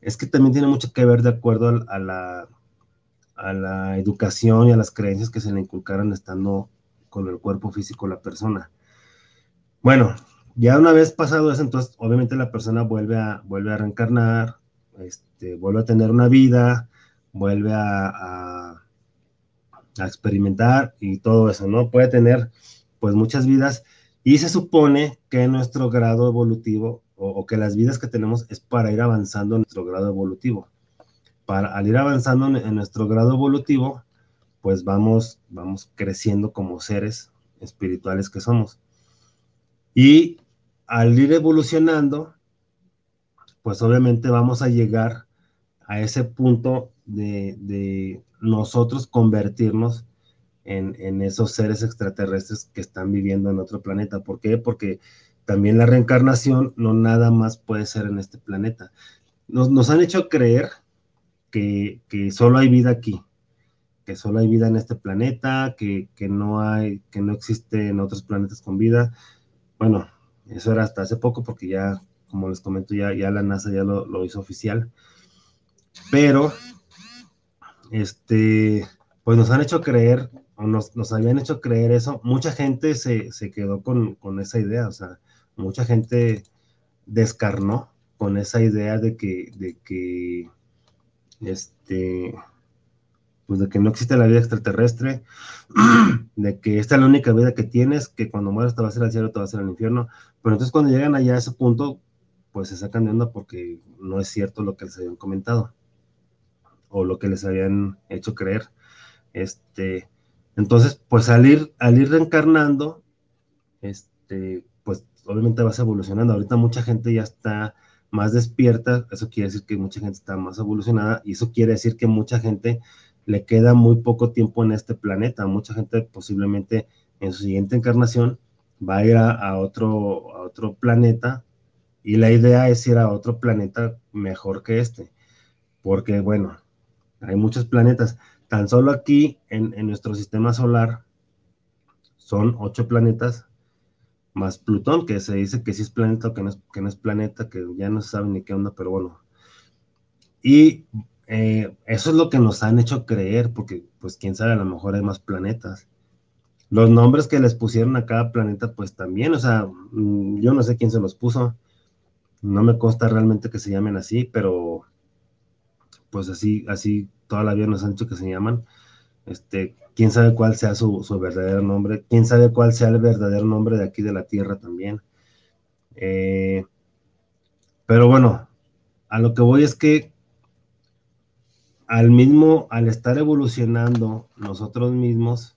es que también tiene mucho que ver de acuerdo a la educación y a las creencias que se le inculcaron estando con el cuerpo físico la persona. Bueno, ya una vez pasado eso, entonces obviamente la persona vuelve a, vuelve a reencarnar, este, vuelve a tener una vida, vuelve a, experimentar y todo eso, ¿no? Puede tener pues muchas vidas y se supone que nuestro grado evolutivo o, que las vidas que tenemos es para ir avanzando en nuestro grado evolutivo para al ir avanzando en, nuestro grado evolutivo, pues vamos, vamos creciendo como seres espirituales que somos. Y al ir evolucionando, pues obviamente vamos a llegar a ese punto de, nosotros convertirnos en, en, esos seres extraterrestres que están viviendo en otro planeta. ¿Por qué? Porque también la reencarnación no nada más puede ser en este planeta. Nos, nos han hecho creer que, solo hay vida aquí, que solo hay vida en este planeta, que, no hay, que no existe otros planetas con vida. Bueno, eso era hasta hace poco porque ya, como les comento, ya, ya la NASA ya lo, hizo oficial. Pero, este, pues nos han hecho creer, o nos, nos habían hecho creer eso. Mucha gente se, quedó con, con, esa idea, o sea, mucha gente descarnó con esa idea de que, de que este, pues de que no existe la vida extraterrestre, de que esta es la única vida que tienes, que cuando mueras te vas a ir al cielo, te vas a ir al infierno, pero entonces cuando llegan allá a ese punto, pues se sacan de onda porque no es cierto lo que les habían comentado o lo que les habían hecho creer. Este, entonces, pues al ir, al ir reencarnando, este, obviamente vas evolucionando. Ahorita mucha gente ya está más despierta, eso quiere decir que mucha gente está más evolucionada y eso quiere decir que mucha gente le queda muy poco tiempo en este planeta. Mucha gente posiblemente en su siguiente encarnación va a ir a, otro, a otro planeta y la idea es ir a otro planeta mejor que este, porque bueno, hay muchos planetas. Tan solo aquí en, en nuestro sistema solar son ocho planetas más Plutón, que se dice que sí es planeta o que no es, que no es planeta, que ya no se sabe ni qué onda, pero bueno. Y eh, eso es lo que nos han hecho creer, porque pues quién sabe, a lo mejor hay más planetas. Los nombres que les pusieron a cada planeta, pues también, o sea, mm, yo no sé quién se los puso, no me consta realmente que se llamen así, pero pues así, así toda la vida nos han dicho que se llaman. Este, quién sabe cuál sea su, verdadero nombre, quién sabe cuál sea el verdadero nombre de aquí de la Tierra también. Eh, pero bueno, a lo que voy es que al mismo, al estar evolucionando nosotros mismos,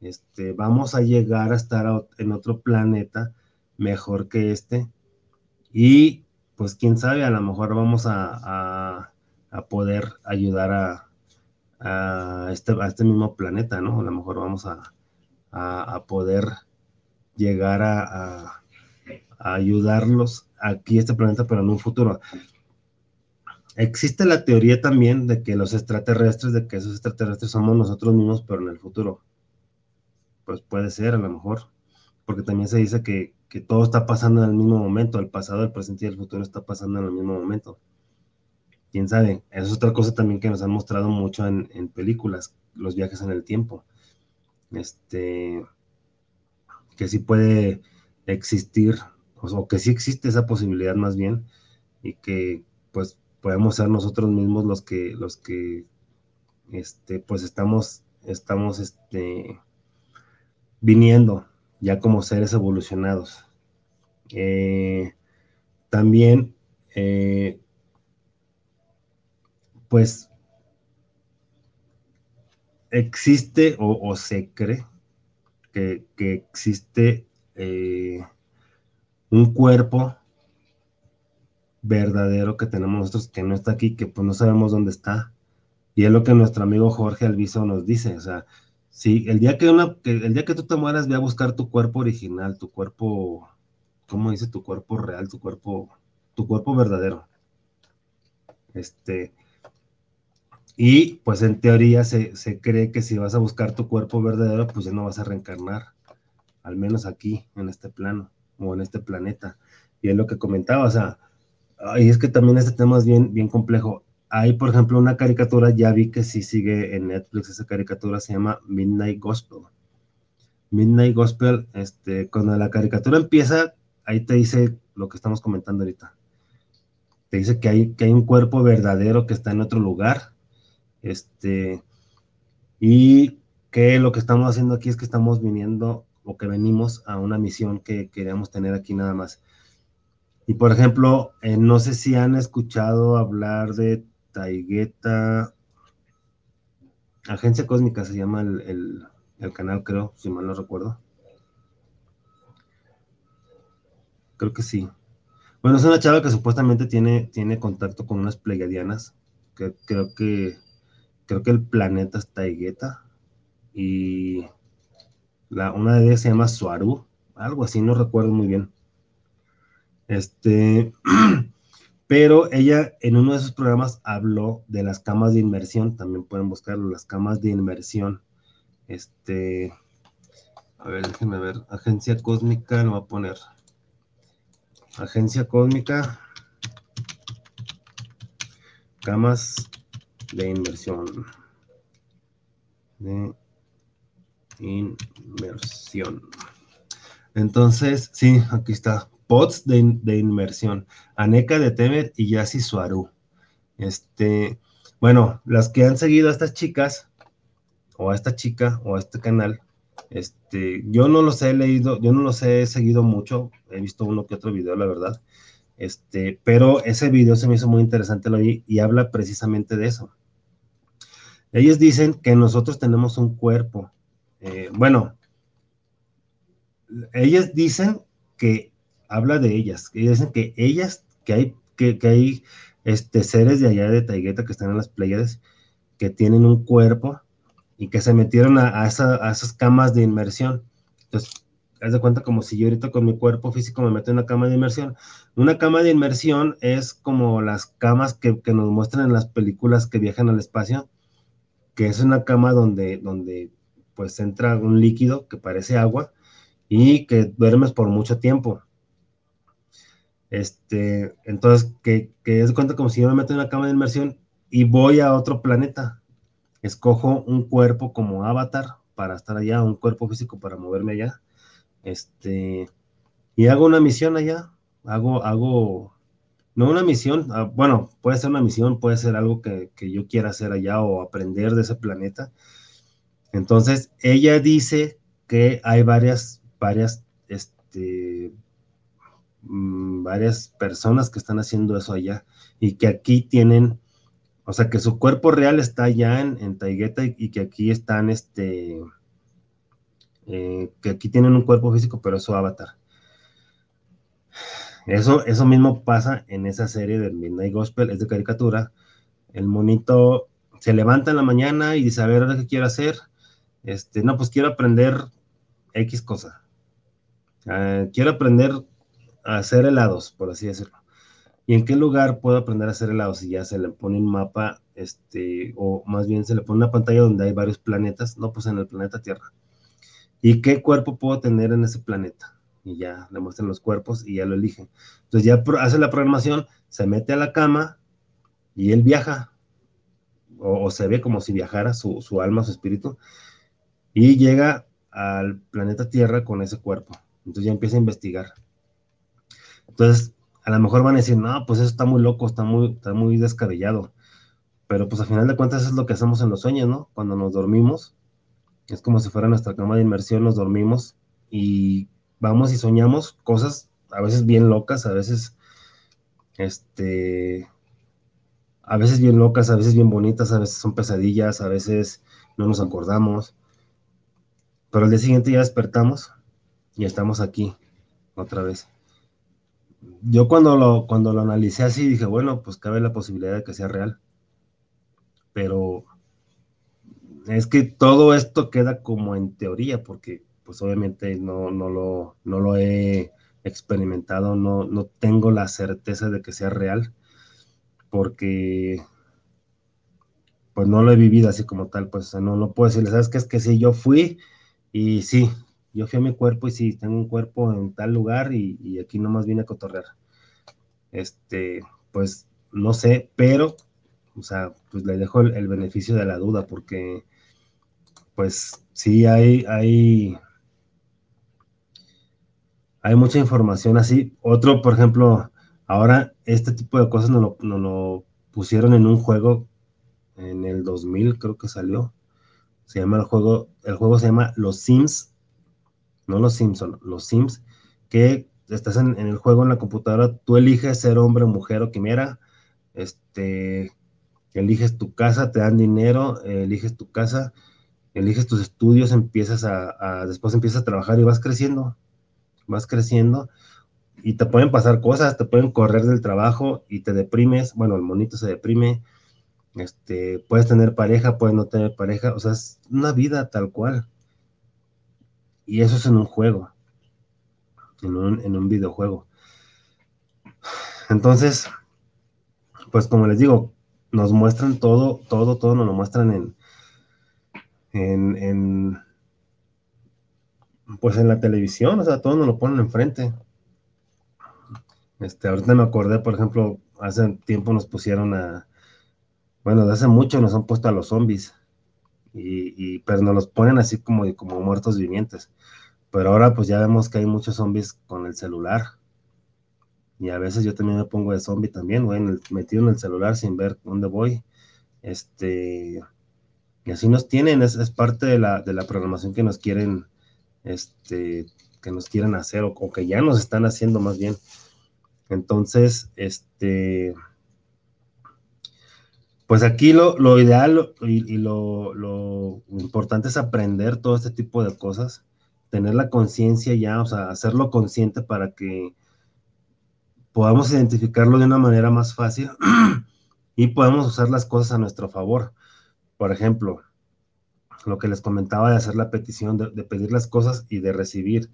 este, vamos a llegar a estar en otro planeta mejor que este. Y pues quién sabe, a lo mejor vamos a poder ayudar a, a este, a este mismo planeta, ¿no? A lo mejor vamos a, poder llegar a, ayudarlos aquí a este planeta, pero en un futuro. existe la teoría también de que los extraterrestres, de que esos extraterrestres somos nosotros mismos, pero en el futuro. Pues puede ser, a lo mejor, porque también se dice que, todo está pasando en el mismo momento, el pasado, el presente y el futuro está pasando en el mismo momento. Quién sabe, eso es otra cosa también que nos han mostrado mucho en, en películas, los viajes en el tiempo. Este, que sí puede existir, o que sí existe esa posibilidad más bien, y que pues podemos ser nosotros mismos los que, los que, este, pues estamos, estamos, este, viniendo ya como seres evolucionados. Eh, también, eh, pues, existe o, se cree que, existe eh, un cuerpo verdadero que tenemos nosotros que no está aquí, que pues no sabemos dónde está. Y es lo que nuestro amigo Jorge Alviso nos dice, o sea, si el día que, una, el día que tú te mueras, ve a buscar tu cuerpo original, tu cuerpo, ¿cómo dice? Tu cuerpo real, tu cuerpo, tu cuerpo verdadero. Este, y pues en teoría se, se cree que si vas a buscar tu cuerpo verdadero, pues ya no vas a reencarnar, al menos aquí, en este plano, o en este planeta. Y es lo que comentaba, o sea, y es que también este tema es bien, bien complejo. Hay, por ejemplo, una caricatura, ya vi que sí sigue en Netflix, esa caricatura se llama Midnight Gospel. Midnight Gospel, este, cuando la caricatura empieza, ahí te dice lo que estamos comentando ahorita. Te dice que hay, que hay un cuerpo verdadero que está en otro lugar. Este, y que lo que estamos haciendo aquí es que estamos viniendo o que venimos a una misión que queríamos tener aquí nada más. Y por ejemplo, eh, no sé si han escuchado hablar de Taigueta, Agencia Cósmica se llama el, canal, creo, si mal no recuerdo. Creo que sí. Bueno, es una chava que supuestamente tiene, tiene contacto con unas pleiadianas, que creo que creo que el planeta es Taigueta, y la, una de ellas se llama Suaru, algo así, no recuerdo muy bien. Este, pero ella en uno de sus programas habló de las camas de inmersión, también pueden buscarlo, las camas de inmersión. Este, a ver, déjenme ver, Agencia Cósmica, lo voy a poner. Agencia Cósmica, camas de inmersión. De inmersión. Entonces, sí, aquí está pods de, inmersión, Aneka de Temer y Yasi Suaru. Este, bueno, las que han seguido a estas chicas, o a esta chica, o a este canal, este, yo no los he leído, yo no los he seguido mucho, he visto uno que otro video, la verdad, este, pero ese video se me hizo muy interesante, lo vi, y habla precisamente de eso. Ellos dicen que nosotros tenemos un cuerpo, eh, bueno, ellas dicen que habla de ellas, que dicen que ellas, que hay, que, hay este, seres de allá de Taigueta que están en las playas, que tienen un cuerpo y que se metieron a, esas camas de inmersión. Entonces, haz de cuenta como si yo ahorita con mi cuerpo físico me meto en una cama de inmersión. Una cama de inmersión es como las camas que, nos muestran en las películas que viajan al espacio, que es una cama donde, donde pues entra un líquido que parece agua y que duermes por mucho tiempo. Este, entonces, que, que es cuenta como si yo me meto en una cama de inmersión y voy a otro planeta. Escojo un cuerpo como avatar para estar allá, un cuerpo físico para moverme allá. Este, y hago una misión allá. Hago, hago, no una misión, ah, bueno, puede ser una misión, puede ser algo que, que yo quiera hacer allá o aprender de ese planeta. Entonces, ella dice que hay varias, varias, este, Mm, varias personas que están haciendo eso allá y que aquí tienen, o sea, que su cuerpo real está allá en, en Taigueta y, que aquí están, este, eh, que aquí tienen un cuerpo físico, pero es su avatar. Eso, eso mismo pasa en esa serie del Midnight Gospel, es de caricatura. El monito se levanta en la mañana y dice, a ver, ¿qué quiero hacer? Este, no, pues quiero aprender X cosa. Ah, quiero aprender hacer helados, por así decirlo. ¿Y en qué lugar puedo aprender a hacer helado? Si ya se le pone un mapa, este, o más bien se le pone una pantalla donde hay varios planetas, no, pues en el planeta Tierra. ¿Y qué cuerpo puedo tener en ese planeta? Y ya le muestran los cuerpos y ya lo elige. Entonces ya hace la programación, se mete a la cama y él viaja, o, se ve como si viajara su, su alma, su espíritu, y llega al planeta Tierra con ese cuerpo. Entonces ya empieza a investigar. Entonces, a lo mejor van a decir, no, pues eso está muy loco, está muy, está muy descabellado. Pero pues al final de cuentas es lo que hacemos en los sueños, ¿no? Cuando nos dormimos, es como si fuera nuestra cama de inmersión, nos dormimos y vamos y soñamos cosas a veces bien locas, a veces, este, a veces bien locas, a veces bien bonitas, a veces son pesadillas, a veces no nos acordamos. Pero al día siguiente ya despertamos y estamos aquí otra vez yo cuando lo, cuando lo analicé así dije, bueno, pues cabe la posibilidad de que sea real. Pero es que todo esto queda como en teoría, porque pues obviamente no, no, lo, no lo he experimentado, no, no tengo la certeza de que sea real, porque pues no lo he vivido así como tal, pues no, no puedo decirle, ¿sabes qué? Es que sí, yo fui y sí, yo fui a mi cuerpo y sí, tengo un cuerpo en tal lugar y, aquí nomás vine a cotorrear. Este, pues no sé, pero, o sea, pues le dejo el, beneficio de la duda porque, pues sí hay, hay, hay mucha información así. Otro, por ejemplo, ahora este tipo de cosas nos lo, lo pusieron en un juego en el 2000, creo que salió. Se llama el juego, el juego se llama Los Sims no los Simpson, los Sims, que estás en, el juego en la computadora, tú eliges ser hombre, mujer o quimera, este, eliges tu casa, te dan dinero, eliges tu casa, eliges tus estudios, empiezas a, después empiezas a trabajar y vas creciendo, vas creciendo y te pueden pasar cosas, te pueden correr del trabajo y te deprimes, bueno, el monito se deprime, este, puedes tener pareja, puedes no tener pareja, o sea, es una vida tal cual. Y eso es en un juego, en un, videojuego. Entonces, pues como les digo, nos muestran todo, todo, todo nos lo muestran en, en, en, pues en la televisión, o sea, todo nos lo ponen enfrente. Este, ahorita me acordé, por ejemplo, hace tiempo nos pusieron a, bueno, de hace mucho nos han puesto a los zombies y, pero nos los ponen así como, como muertos vivientes. Pero ahora pues ya vemos que hay muchos zombies con el celular. Y a veces yo también me pongo de zombie también, güey, metido en el celular sin ver dónde voy. Este, y así nos tienen, es, parte de la, de la, programación que nos quieren, este, que nos quieren hacer, o, que ya nos están haciendo más bien. Entonces, este, pues aquí lo, ideal y, lo, importante es aprender todo este tipo de cosas, tener la conciencia ya, o sea, hacerlo consciente para que podamos identificarlo de una manera más fácil y podamos usar las cosas a nuestro favor. Por ejemplo, lo que les comentaba de hacer la petición, de, pedir las cosas y de recibir.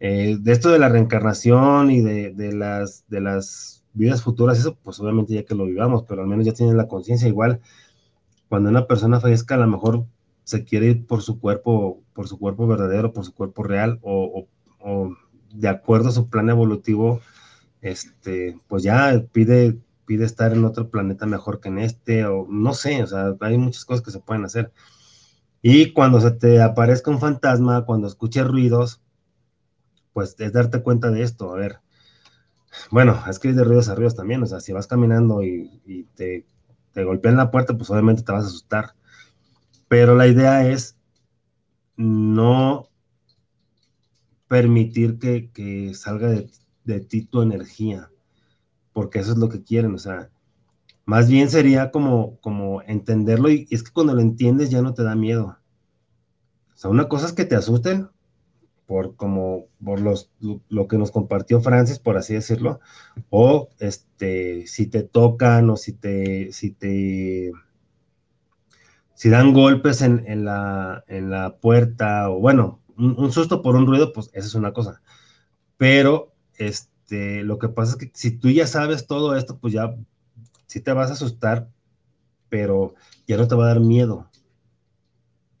Eh, de esto de la reencarnación y de, las, de las vidas futuras, eso pues obviamente ya que lo vivamos, pero al menos ya tienen la conciencia. Igual, cuando una persona fallezca, a lo mejor se quiere ir por su cuerpo, por su cuerpo verdadero, por su cuerpo real, o, de acuerdo a su plan evolutivo, este, pues ya pide, pide estar en otro planeta mejor que en este, o no sé, o sea, hay muchas cosas que se pueden hacer. Y cuando se te aparezca un fantasma, cuando escuches ruidos, pues es darte cuenta de esto, a ver, bueno, es que de ruidos a ruidos también, o sea, si vas caminando y, te, te golpean la puerta, pues obviamente te vas a asustar. Pero la idea es no permitir que, salga de, ti tu energía, porque eso es lo que quieren, o sea, más bien sería como, como entenderlo y, es que cuando lo entiendes ya no te da miedo. O sea, una cosa es que te asusten, por como por los lo que nos compartió Francis, por así decirlo, o este si te tocan o si te si te si dan golpes en, la, en la puerta o bueno, un, susto por un ruido, pues esa es una cosa. Pero este, lo que pasa es que si tú ya sabes todo esto, pues ya sí te vas a asustar, pero ya no te va a dar miedo.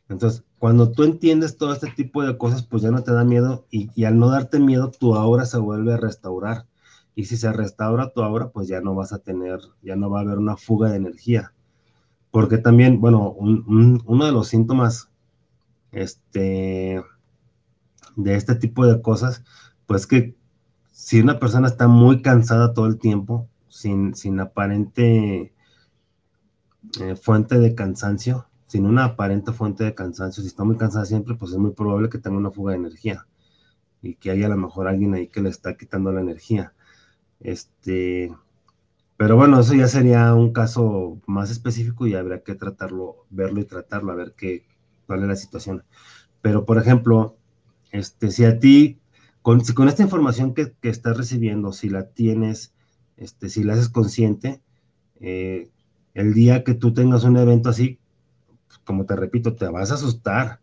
Entonces, cuando tú entiendes todo este tipo de cosas, pues ya no te da miedo y, al no darte miedo, tu aura se vuelve a restaurar. Y si se restaura tu aura, pues ya no vas a tener, ya no va a haber una fuga de energía. Porque también, bueno, uno de los síntomas este, de este tipo de cosas, pues que si una persona está muy cansada todo el tiempo, sin, sin aparente eh, fuente de cansancio, sin una aparente fuente de cansancio, si está muy cansada siempre, pues es muy probable que tenga una fuga de energía y que haya a lo mejor alguien ahí que le está quitando la energía. Este, pero bueno, eso ya sería un caso más específico y habría que tratarlo, verlo y tratarlo, a ver qué, cuál es la situación. Pero, por ejemplo, este, si a ti, con, si con esta información que, estás recibiendo, si la tienes, este, si la haces consciente, eh, el día que tú tengas un evento así, como te repito, te vas a asustar.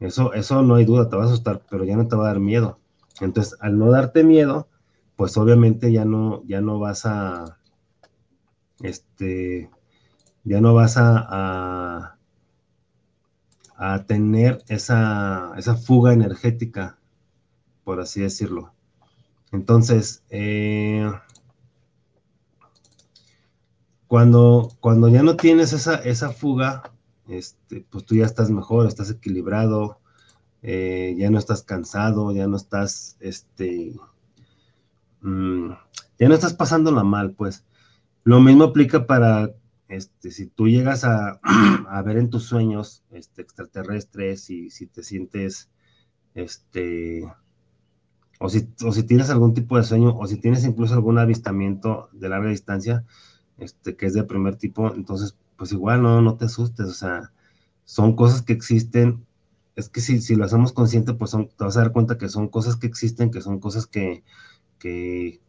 Eso, eso no hay duda, te va a asustar, pero ya no te va a dar miedo. Entonces, al no darte miedo, pues obviamente ya no, ya no vas a, este, ya no vas a, a, tener esa, esa, fuga energética, por así decirlo. Entonces, eh, cuando, cuando ya no tienes esa, esa fuga, este, pues tú ya estás mejor, estás equilibrado, eh, ya no estás cansado, ya no estás, este, mm, ya no estás pasándola mal, pues. Lo mismo aplica para, este, si tú llegas a, ver en tus sueños este, extraterrestres y si te sientes, este, o si, o si tienes algún tipo de sueño, o si tienes incluso algún avistamiento de larga distancia, este, que es de primer tipo, entonces, pues igual no, no te asustes, o sea, son cosas que existen, es que si, si lo hacemos consciente, pues te vas a dar cuenta que son cosas que existen, que son cosas que, que,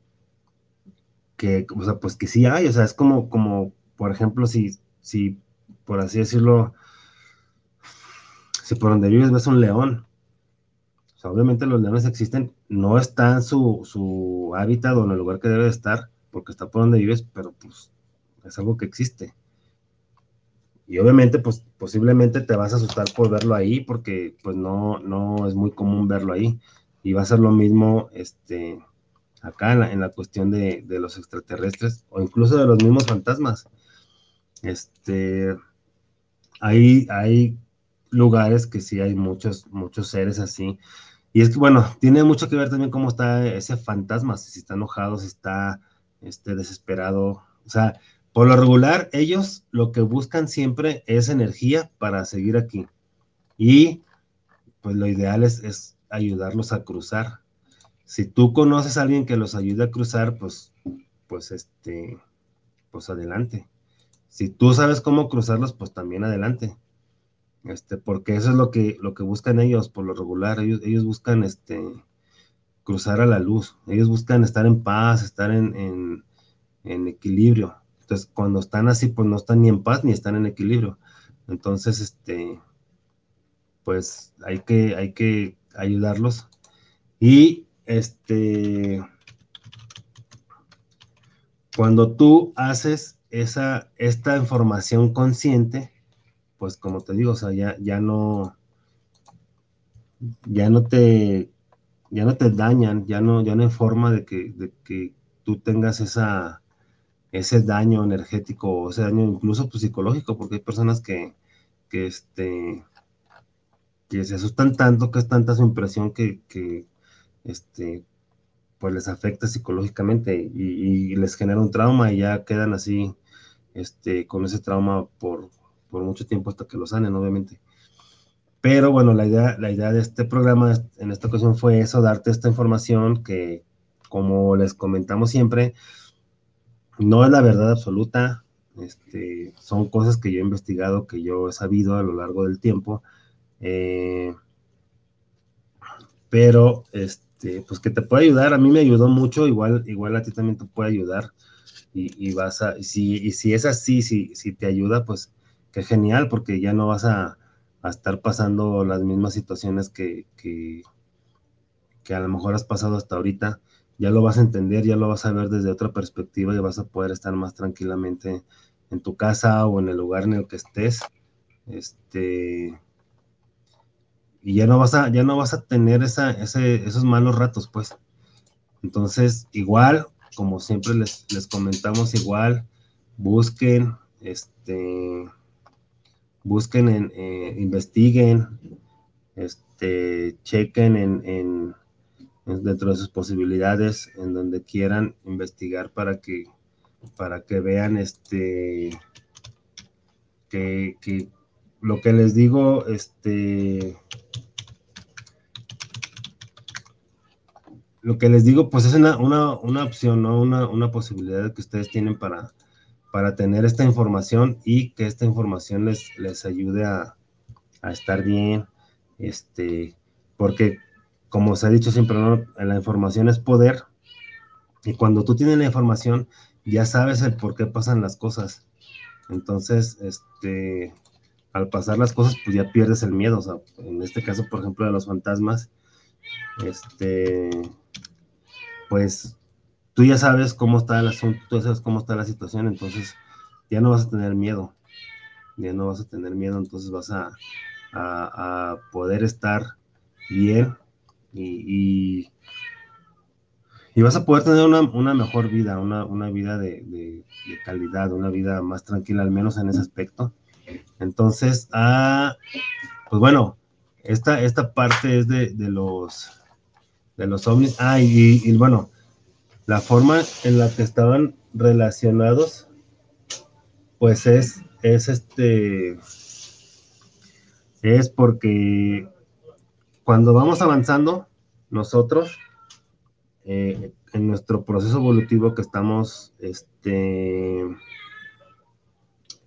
que, o sea, pues que sí hay, o sea, es como, como, por ejemplo, si, si, por así decirlo, si por donde vives ves un león, o sea, obviamente los leones existen, no está en su, su hábitat o en el lugar que debe estar, porque está por donde vives, pero pues es algo que existe. Y obviamente, pues posiblemente te vas a asustar por verlo ahí, porque pues no, no es muy común verlo ahí. Y va a ser lo mismo, este, acá en la, cuestión de, los extraterrestres o incluso de los mismos fantasmas. Este, hay, hay lugares que sí hay muchos, muchos seres así. Y es que, bueno, tiene mucho que ver también cómo está ese fantasma, si está enojado, si está este, desesperado. O sea, por lo regular, ellos lo que buscan siempre es energía para seguir aquí. Y pues lo ideal es, es ayudarlos a cruzar si tú conoces a alguien que los ayude a cruzar, pues, pues este, pues adelante. Si tú sabes cómo cruzarlos, pues también adelante. Este, porque eso es lo que, lo que buscan ellos, por lo regular. Ellos, ellos buscan este, cruzar a la luz. Ellos buscan estar en paz, estar en, en, equilibrio. Entonces, cuando están así, pues no están ni en paz ni están en equilibrio. Entonces, este, pues hay que, hay que ayudarlos. Y este, cuando tú haces esa, esta información consciente, pues como te digo, o sea, ya, ya no, ya no te, ya no te dañan, ya no, ya no hay forma de que, de que tú tengas esa, ese daño energético ese daño incluso pues, psicológico, porque hay personas que, que, este, que se asustan tanto, que es tanta su impresión que, que, este, pues les afecta psicológicamente y, les genera un trauma y ya quedan así, este, con ese trauma por, por mucho tiempo hasta que lo sanen, obviamente. Pero bueno, la idea, la idea de este programa en esta ocasión fue eso, darte esta información que, como les comentamos siempre, no es la verdad absoluta, este, son cosas que yo he investigado, que yo he sabido a lo largo del tiempo, eh, pero este, pues que te puede ayudar. A mí me ayudó mucho, igual, igual a ti también te puede ayudar. Y, vas a, si, y si es así, si, si te ayuda, pues qué genial, porque ya no vas a, estar pasando las mismas situaciones que, que, a lo mejor has pasado hasta ahorita. Ya lo vas a entender, ya lo vas a ver desde otra perspectiva y vas a poder estar más tranquilamente en tu casa o en el lugar en el que estés. Este, y ya no vas a, ya no vas a tener esa, esos malos ratos, pues. Entonces, igual, como siempre les, les comentamos, igual, busquen, este, busquen, en, eh, investiguen, este, chequen en dentro de sus posibilidades, en donde quieran investigar para que, para que vean este, que, lo que les digo, este, lo que les digo, pues es una, opción, ¿no? Una, una, posibilidad que ustedes tienen para, para tener esta información y que esta información les, les ayude a, a estar bien, este, porque como se ha dicho siempre, la información es poder. Y cuando tú tienes la información, ya sabes el por qué pasan las cosas. Entonces, este, al pasar las cosas, pues ya pierdes el miedo. O en este caso, por ejemplo, de los fantasmas, este, pues tú ya sabes cómo está el asunto, tú sabes cómo está la situación, entonces ya no vas a tener miedo. Ya no vas a tener miedo, entonces vas a, a poder estar bien y, y, vas a poder tener una, mejor vida, una, vida de, calidad, una vida más tranquila, al menos en ese aspecto. Entonces, ah, pues bueno, esta, esta parte es de, los de los ovnis. Ah, y, bueno, la forma en la que estaban relacionados, pues es, es este, es porque cuando vamos avanzando, nosotros, eh, en nuestro proceso evolutivo que estamos este,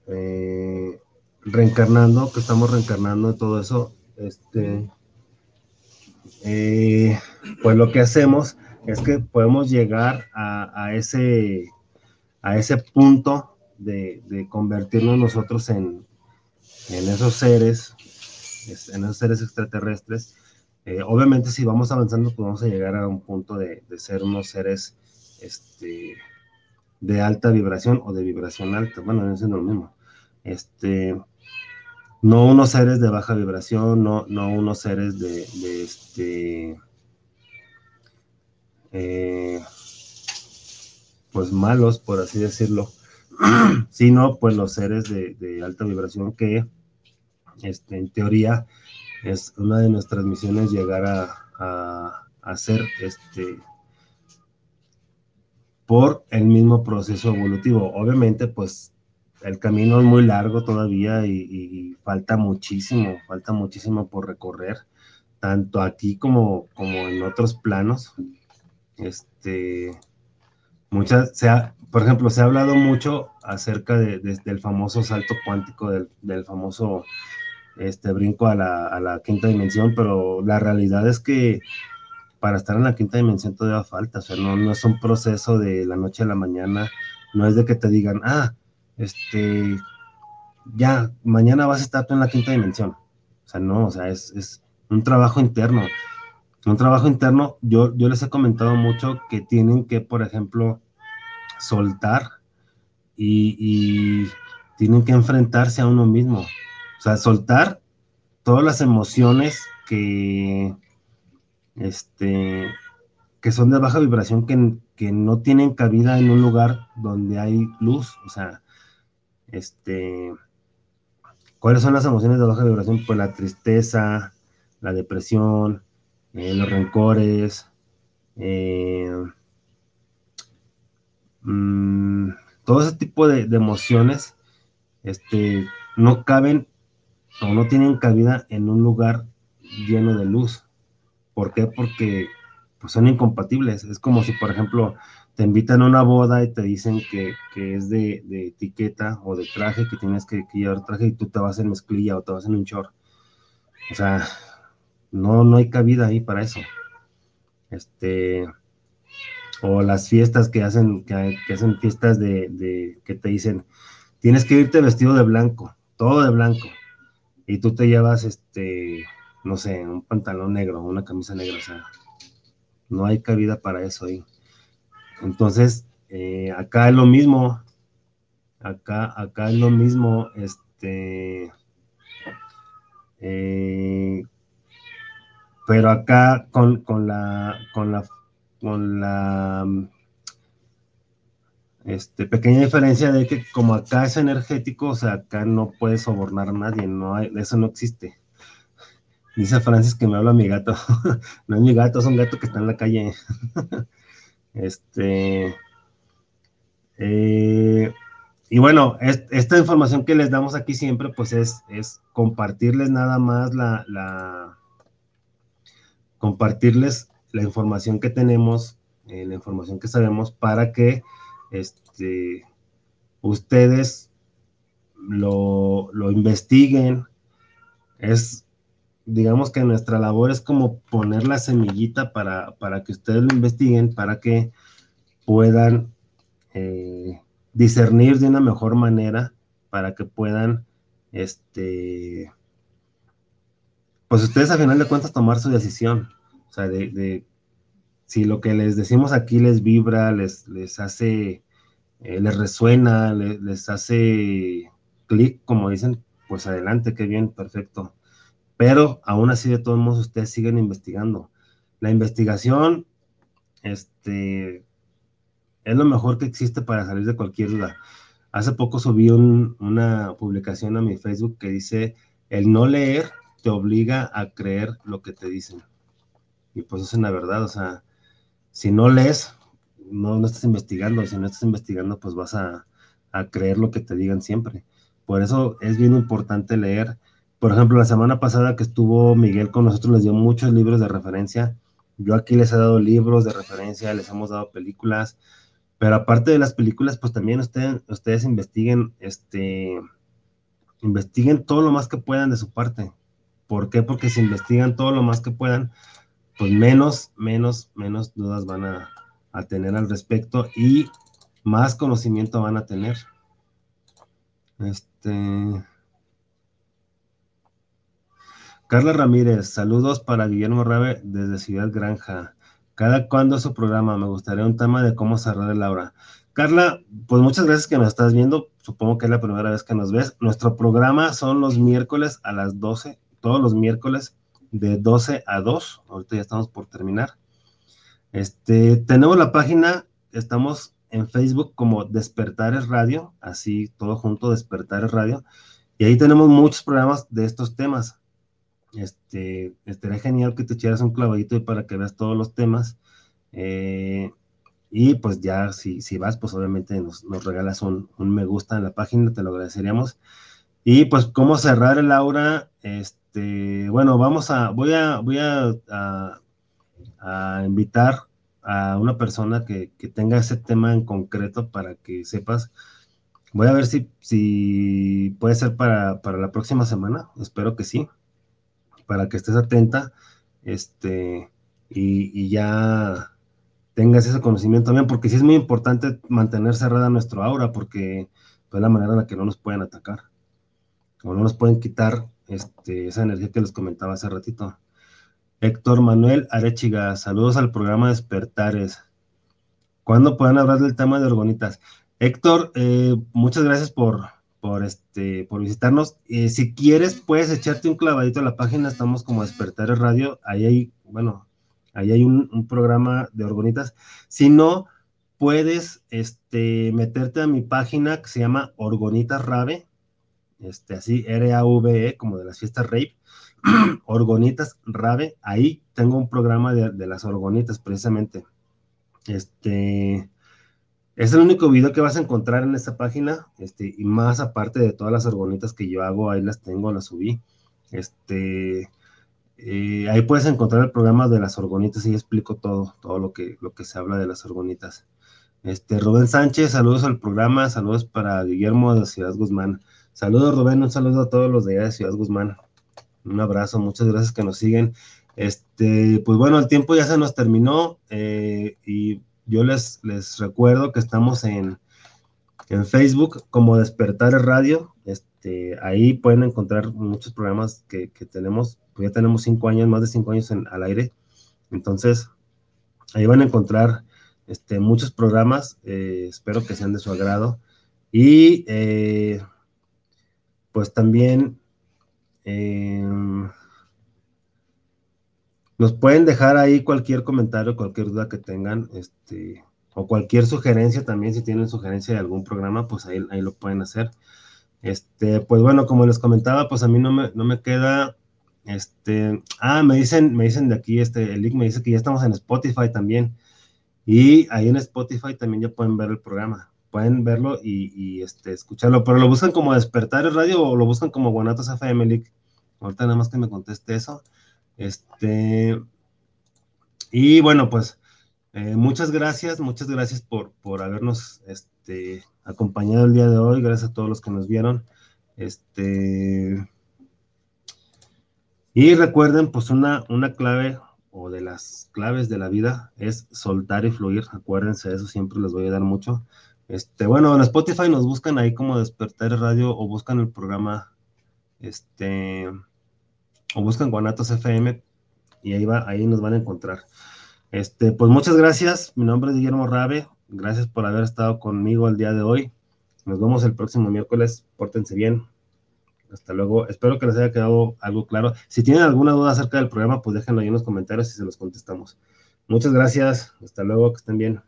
eh, reencarnando, que estamos reencarnando todo eso, este, eh, pues lo que hacemos es que podemos llegar a, ese, a ese punto de, de convertirnos nosotros en, en esos seres, en esos seres extraterrestres, eh, obviamente, si vamos avanzando, pues vamos a llegar a un punto de, ser unos seres este, de alta vibración o de vibración alta. Bueno, no es lo mismo. Este, no unos seres de baja vibración, no, no unos seres de, este, eh, pues malos, por así decirlo, sino pues los seres de, de alta vibración que, este, en teoría, es una de nuestras misiones llegar a, hacer este por el mismo proceso evolutivo. Obviamente, pues el camino es muy largo todavía y, falta muchísimo, falta muchísimo por recorrer, tanto aquí como, como en otros planos. Este, muchas, se por ejemplo, se ha hablado mucho acerca de, del famoso salto cuántico, del, del famoso este brinco a la, quinta dimensión, pero la realidad es que para estar en la quinta dimensión todavía falta, o sea, no, no es un proceso de la noche a la mañana, no es de que te digan, ah, este, ya, mañana vas a estar tú en la quinta dimensión. O sea, no, o sea, es, un trabajo interno. Un trabajo interno, yo, yo les he comentado mucho que tienen que, por ejemplo, soltar y, y tienen que enfrentarse a uno mismo. O sea, soltar todas las emociones que, este, que son de baja vibración, que, que no tienen cabida en un lugar donde hay luz. O sea, este, ¿cuáles son las emociones de baja vibración? Pues la tristeza, la depresión, eh, los rencores, eh, mm, todo ese tipo de, de, emociones este, no caben o no tienen cabida en un lugar lleno de luz. ¿Por qué? Porque pues, son incompatibles. Es como si, por ejemplo, te invitan a una boda y te dicen que, es de, etiqueta o de traje, que tienes que, llevar traje y tú te vas en mezclilla o te vas en un short. O sea, no, no hay cabida ahí para eso. Este, o las fiestas que hacen, que, hacen fiestas de, que te dicen, tienes que irte vestido de blanco, todo de blanco y tú te llevas, este, no sé, un pantalón negro, una camisa negra, o sea, no hay cabida para eso ahí. Entonces, eh, acá es lo mismo. Acá, acá es lo mismo. Este. Eh, pero acá con, la con la con la este, pequeña diferencia de que como acá es energético, o sea, acá no puedes sobornar a nadie, no eso no existe. Dice Francis que me habla mi gato. no es mi gato, es un gato que está en la calle. este. Eh, y bueno, esta información que les damos aquí siempre, pues es, es compartirles nada más la, la, compartirles la información que tenemos, eh, la información que sabemos, para que este, ustedes lo, lo investiguen. Es digamos que nuestra labor es como poner la semillita para, para que ustedes lo investiguen, para que puedan eh, discernir de una mejor manera, para que puedan, este, pues ustedes a final de cuentas tomar su decisión. O sea, de, si lo que les decimos aquí les vibra, les, les hace, eh, les resuena, les, les hace clic, como dicen, pues adelante, qué bien, perfecto pero aún así, de todos modos, ustedes siguen investigando. La investigación, este, es lo mejor que existe para salir de cualquier duda. Hace poco subí una publicación a mi Facebook que dice, el no leer te obliga a creer lo que te dicen. Y pues eso es la verdad, o sea, si no lees, no, no estás investigando, si no estás investigando, pues vas a, a creer lo que te digan siempre. Por eso es bien importante leer por ejemplo, la semana pasada que estuvo Miguel con nosotros, les dio muchos libros de referencia. Yo aquí les he dado libros de referencia, les hemos dado películas, pero aparte de las películas, pues también ustedes, ustedes investiguen, este, investiguen todo lo más que puedan de su parte. ¿Por qué? Porque si investigan todo lo más que puedan, pues menos, menos, menos dudas van a, tener al respecto y más conocimiento van a tener. Este. Carla Ramírez, saludos para Guillermo Rabe desde Ciudad Granja. ¿Cada cuándo es su programa? Me gustaría un tema de cómo cerrar el aura. Carla, pues muchas gracias que nos estás viendo. Supongo que es la primera vez que nos ves. Nuestro programa son los miércoles a las 12, todos los miércoles de 12 a 2. Ahorita ya estamos por terminar. Este, tenemos la página, estamos en Facebook como Despertares Radio, así todo junto, Despertares Radio. Y ahí tenemos muchos programas de estos temas este, estaría genial que te echaras un clavadito para que veas todos los temas. Eh, y pues ya si, si vas, pues obviamente nos, regalas un, me gusta en la página, te lo agradeceríamos. Y pues cómo cerrar el aura, este, bueno, vamos a, voy a, voy a, invitar a una persona que, que, tenga ese tema en concreto para que sepas. Voy a ver si, si puede ser para, para la próxima semana, espero que sí para que estés atenta este, y, ya tengas ese conocimiento también, porque sí es muy importante mantener cerrada nuestro aura, porque es la manera en la que no nos pueden atacar, o no nos pueden quitar este, esa energía que les comentaba hace ratito. Héctor Manuel Arechiga, saludos al programa Despertares. ¿Cuándo pueden hablar del tema de orgonitas? Héctor, eh, muchas gracias por, por, este, por visitarnos. Eh, si quieres, puedes echarte un clavadito a la página, estamos como Despertares Radio, ahí hay, bueno, ahí hay un, programa de orgonitas. Si no, puedes este, meterte a mi página que se llama Orgonitas Rave, este, así, R-A-V-E, como de las fiestas rape, Orgonitas Rave, ahí tengo un programa de, de las orgonitas, precisamente. Este, es el único video que vas a encontrar en esta página, este, y más aparte de todas las orgonitas que yo hago, ahí las tengo, las subí. Este, eh, ahí puedes encontrar el programa de las orgonitas y explico todo, todo lo que, lo que se habla de las orgonitas. Este, Rubén Sánchez, saludos al programa, saludos para Guillermo de Ciudad Guzmán. Saludos, Rubén, un saludo a todos los de allá de Ciudad Guzmán. Un abrazo, muchas gracias que nos siguen. Este, pues bueno, el tiempo ya se nos terminó eh, y yo les, les recuerdo que estamos en, en Facebook como Despertar Radio. Este, ahí pueden encontrar muchos programas que, tenemos. Pues ya tenemos cinco años, más de cinco años en, al aire. Entonces, ahí van a encontrar este, muchos programas, eh, espero que sean de su agrado. Y eh, pues también em, nos pueden dejar ahí cualquier comentario, cualquier duda que tengan, este, o cualquier sugerencia también, si tienen sugerencia de algún programa, pues ahí, ahí lo pueden hacer. Este, pues bueno, como les comentaba, pues a mí no me, no me queda, este, ah, me dicen, me dicen de aquí, este, el link me dice que ya estamos en Spotify también, y ahí en Spotify también ya pueden ver el programa, pueden verlo y, este, escucharlo, pero lo buscan como Despertar el Radio o lo buscan como Guanatos FM, Lick. Ahorita nada más que me conteste eso. Este, y bueno, pues, eh, muchas gracias, muchas gracias por, por habernos, este, acompañado el día de hoy. Gracias a todos los que nos vieron. Este. Y recuerden, pues una, una clave o de las claves de la vida es soltar y fluir. Acuérdense, eso siempre les voy a dar mucho. Este, bueno, en Spotify nos buscan ahí como Despertar Radio o buscan el programa, este, o buscan Guanatos FM y ahí va, ahí nos van a encontrar. Este, pues muchas gracias. Mi nombre es Guillermo Rabe. Gracias por haber estado conmigo el día de hoy. Nos vemos el próximo miércoles. Pórtense bien. Hasta luego. Espero que les haya quedado algo claro. Si tienen alguna duda acerca del programa, pues déjenlo ahí en los comentarios y se los contestamos. Muchas gracias. Hasta luego. Que estén bien.